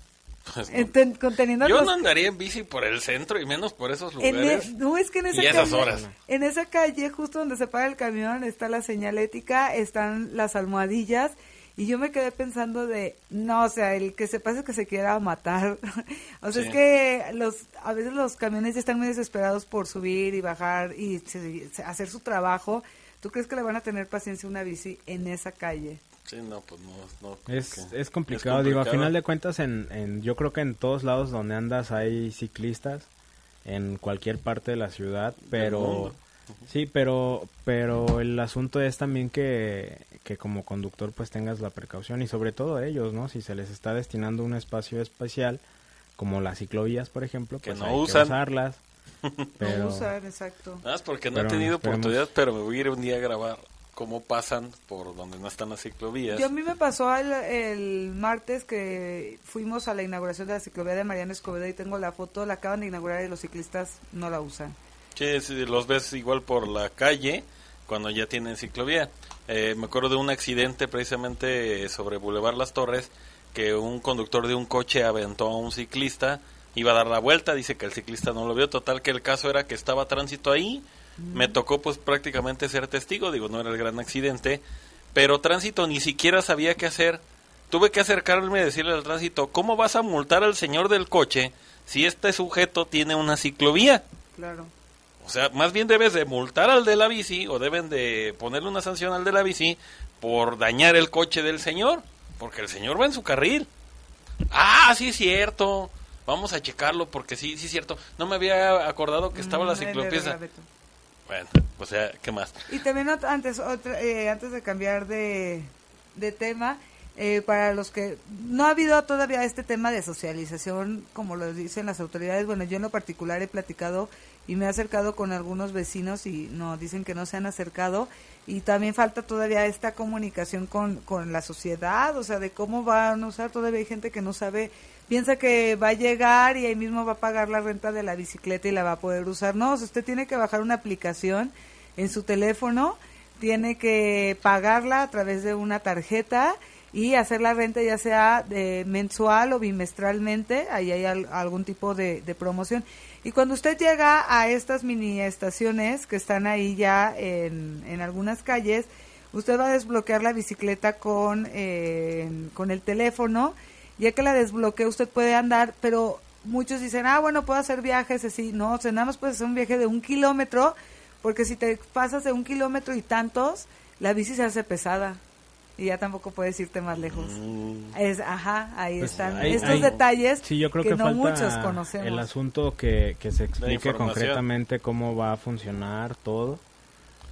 Pues no. Yo no andaría en bici por el centro y menos por esos e, lugares. no, es que en esa, calle, en esa calle, justo donde se para el camión, está la señalética, están las almohadillas y yo me quedé pensando de, no, o sea, el que se pase que se quiera matar. *laughs* o sea, es que los a veces los camiones ya están muy desesperados por subir y bajar y hacer su trabajo. ¿Tú crees que le van a tener paciencia una bici en esa calle? Sí, no, pues no. es, es, complicado, digo, a final de cuentas, en, en, yo creo que en todos lados donde andas hay ciclistas, en cualquier parte de la ciudad, pero... Sí, pero, pero el asunto es también que, que como conductor pues tengas la precaución y sobre todo ellos, ¿no? Si se les está destinando un espacio especial, como las ciclovías, por ejemplo, que pues no hay usan. que usarlas. *laughs* Pero, no usar, exacto. Nada porque no he tenido oportunidad, pero me voy a ir un día a grabar cómo pasan por donde no están las ciclovías. Yo a mí me pasó el, el, martes que fuimos a la inauguración de la ciclovía de Mariana Escobedo y tengo la foto, la acaban de inaugurar y los ciclistas no la usan. Sí, los ves igual por la calle cuando ya tienen ciclovía. Eh, me acuerdo de un accidente precisamente sobre Boulevard Las Torres que un conductor de un coche aventó a un ciclista, iba a dar la vuelta, dice que el ciclista no lo vio, total que el caso era que estaba tránsito ahí, me tocó pues prácticamente ser testigo, digo, no era el gran accidente, pero tránsito ni siquiera sabía qué hacer. Tuve que acercarme y decirle al tránsito, ¿cómo vas a multar al señor del coche si este sujeto tiene una ciclovía? Claro. O sea, más bien debes de multar al de la bici o deben de ponerle una sanción al de la bici por dañar el coche del señor, porque el señor va en su carril. Ah, sí es cierto. Vamos a checarlo porque sí, sí es cierto. No me había acordado que estaba la ciclopieza. Bueno, o sea, ¿qué más? Y también antes, otra, eh, antes de cambiar de, de tema, eh, para los que no ha habido todavía este tema de socialización, como lo dicen las autoridades, bueno, yo en lo particular he platicado y me he acercado con algunos vecinos y no dicen que no se han acercado y también falta todavía esta comunicación con, con la sociedad, o sea, de cómo van a usar, todavía hay gente que no sabe, piensa que va a llegar y ahí mismo va a pagar la renta de la bicicleta y la va a poder usar. No, usted tiene que bajar una aplicación en su teléfono, tiene que pagarla a través de una tarjeta y hacer la renta ya sea de mensual o bimestralmente, ahí hay al- algún tipo de, promoción. Y cuando usted llega a estas mini estaciones que están ahí ya en, en algunas calles, usted va a desbloquear la bicicleta con, eh, con el teléfono, ya que la desbloquea usted puede andar, pero muchos dicen, ah, bueno, puedo hacer viajes así, no, o nada más puedes hacer un viaje de un kilómetro, porque si te pasas de un kilómetro y tantos, la bici se hace pesada y ya tampoco puedes irte más lejos. Es, ajá, ahí Pues están hay- estos hay- detalles sí, yo creo que, que, no falta muchos conocemos. el asunto que, que se explique concretamente cómo va a funcionar todo.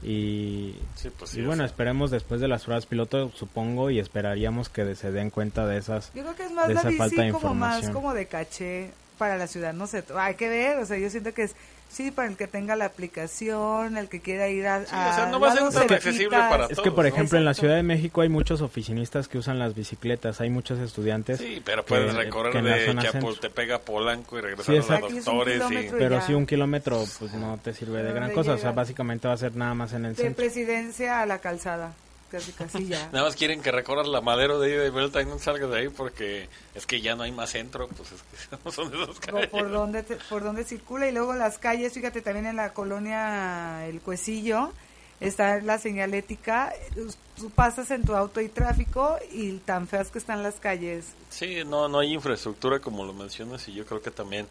Y, Sí, pues sí, y bueno, esperemos después de las pruebas piloto, supongo, y esperaríamos que se den cuenta de esas Yo creo que es más de la esa falta de bici como más información. como de caché para la ciudad, no sé, hay que ver, o sea, yo siento que es sí para el que tenga la aplicación, el que quiera ir a, o sea, no va a ser tan accesible para Es que, por todos, ejemplo, en la. Ciudad de México hay muchos oficinistas que usan las bicicletas, hay muchos estudiantes. Sí, pero que- puedes que recorrer en la de Chapultepec a Polanco y regresar Sí, a los doctores. y... kilómetro. Pero ya. sí, un kilómetro pues no te sirve de gran cosa, o sea, básicamente va a ser nada más en el de centro. presidencia a la calzada, casi casi ya. *laughs* Nada más quieren que recorras la madero de ida y vuelta y no salgas de ahí porque es que ya no hay más centro, pues es que *laughs* no son por, calles. por donde te- por donde circula y luego las calles, fíjate también en la colonia El Cuecillo está la señalética, tú pasas en tu auto y tráfico y tan feas que están las calles. Sí, no, no hay infraestructura como lo mencionas y yo creo que también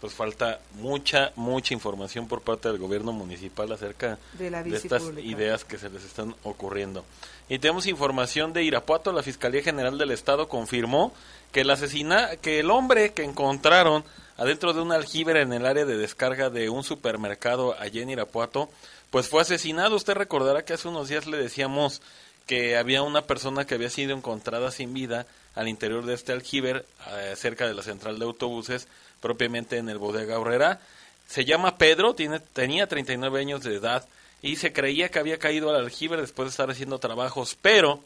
pues falta mucha, mucha información por parte del gobierno municipal acerca De la bici estas pública. ideas que se les están ocurriendo. Y tenemos información de Irapuato, la Fiscalía General del Estado confirmó que el asesina, que el hombre que encontraron adentro de un aljibe en el área de descarga de un supermercado allá en Irapuato, pues fue asesinado. Usted recordará que hace unos días le decíamos que había una persona que había sido encontrada sin vida al interior de este aljibe, eh, cerca de la central de autobuses, propiamente en el Bodega Horrera. Se llama Pedro, tiene, tenía 39 años de edad y se creía que había caído al aljibe después de estar haciendo trabajos, pero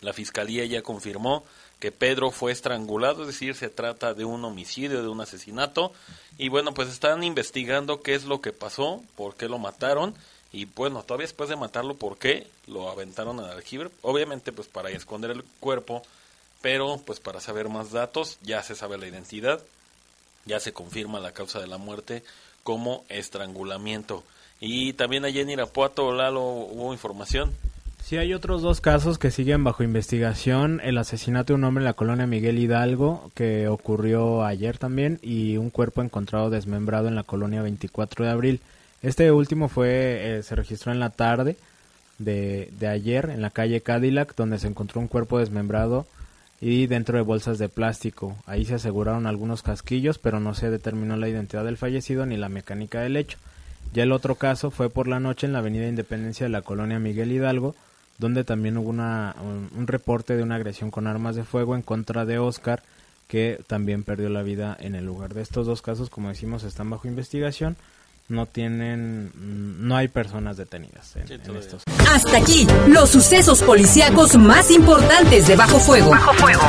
la fiscalía ya confirmó que Pedro fue estrangulado, es decir, se trata de un homicidio, de un asesinato. Y bueno, pues están investigando qué es lo que pasó, por qué lo mataron. Y bueno, todavía después de matarlo, por qué lo aventaron al aljibe. Obviamente, pues para esconder el cuerpo, pero pues para saber más datos, ya se sabe la identidad, ya se confirma la causa de la muerte como estrangulamiento. Y también allá en Irapuato, Lalo, hubo información. Sí, hay otros dos casos que siguen bajo investigación. El asesinato de un hombre en la colonia Miguel Hidalgo, que ocurrió ayer también, y un cuerpo encontrado desmembrado en la colonia 24 de abril. Este último fue, eh, se registró en la tarde de, de ayer en la calle Cadillac, donde se encontró un cuerpo desmembrado y dentro de bolsas de plástico. Ahí se aseguraron algunos casquillos, pero no se determinó la identidad del fallecido ni la mecánica del hecho. Ya el otro caso fue por la noche en la avenida Independencia de la colonia Miguel Hidalgo, donde también hubo una, un, un reporte de una agresión con armas de fuego en contra de Oscar, que también perdió la vida en el lugar. De estos dos casos, como decimos, están bajo investigación. No tienen, no hay personas detenidas en, en estos. Hasta aquí, los sucesos policíacos más importantes de Bajo Fuego. Bajo Fuego.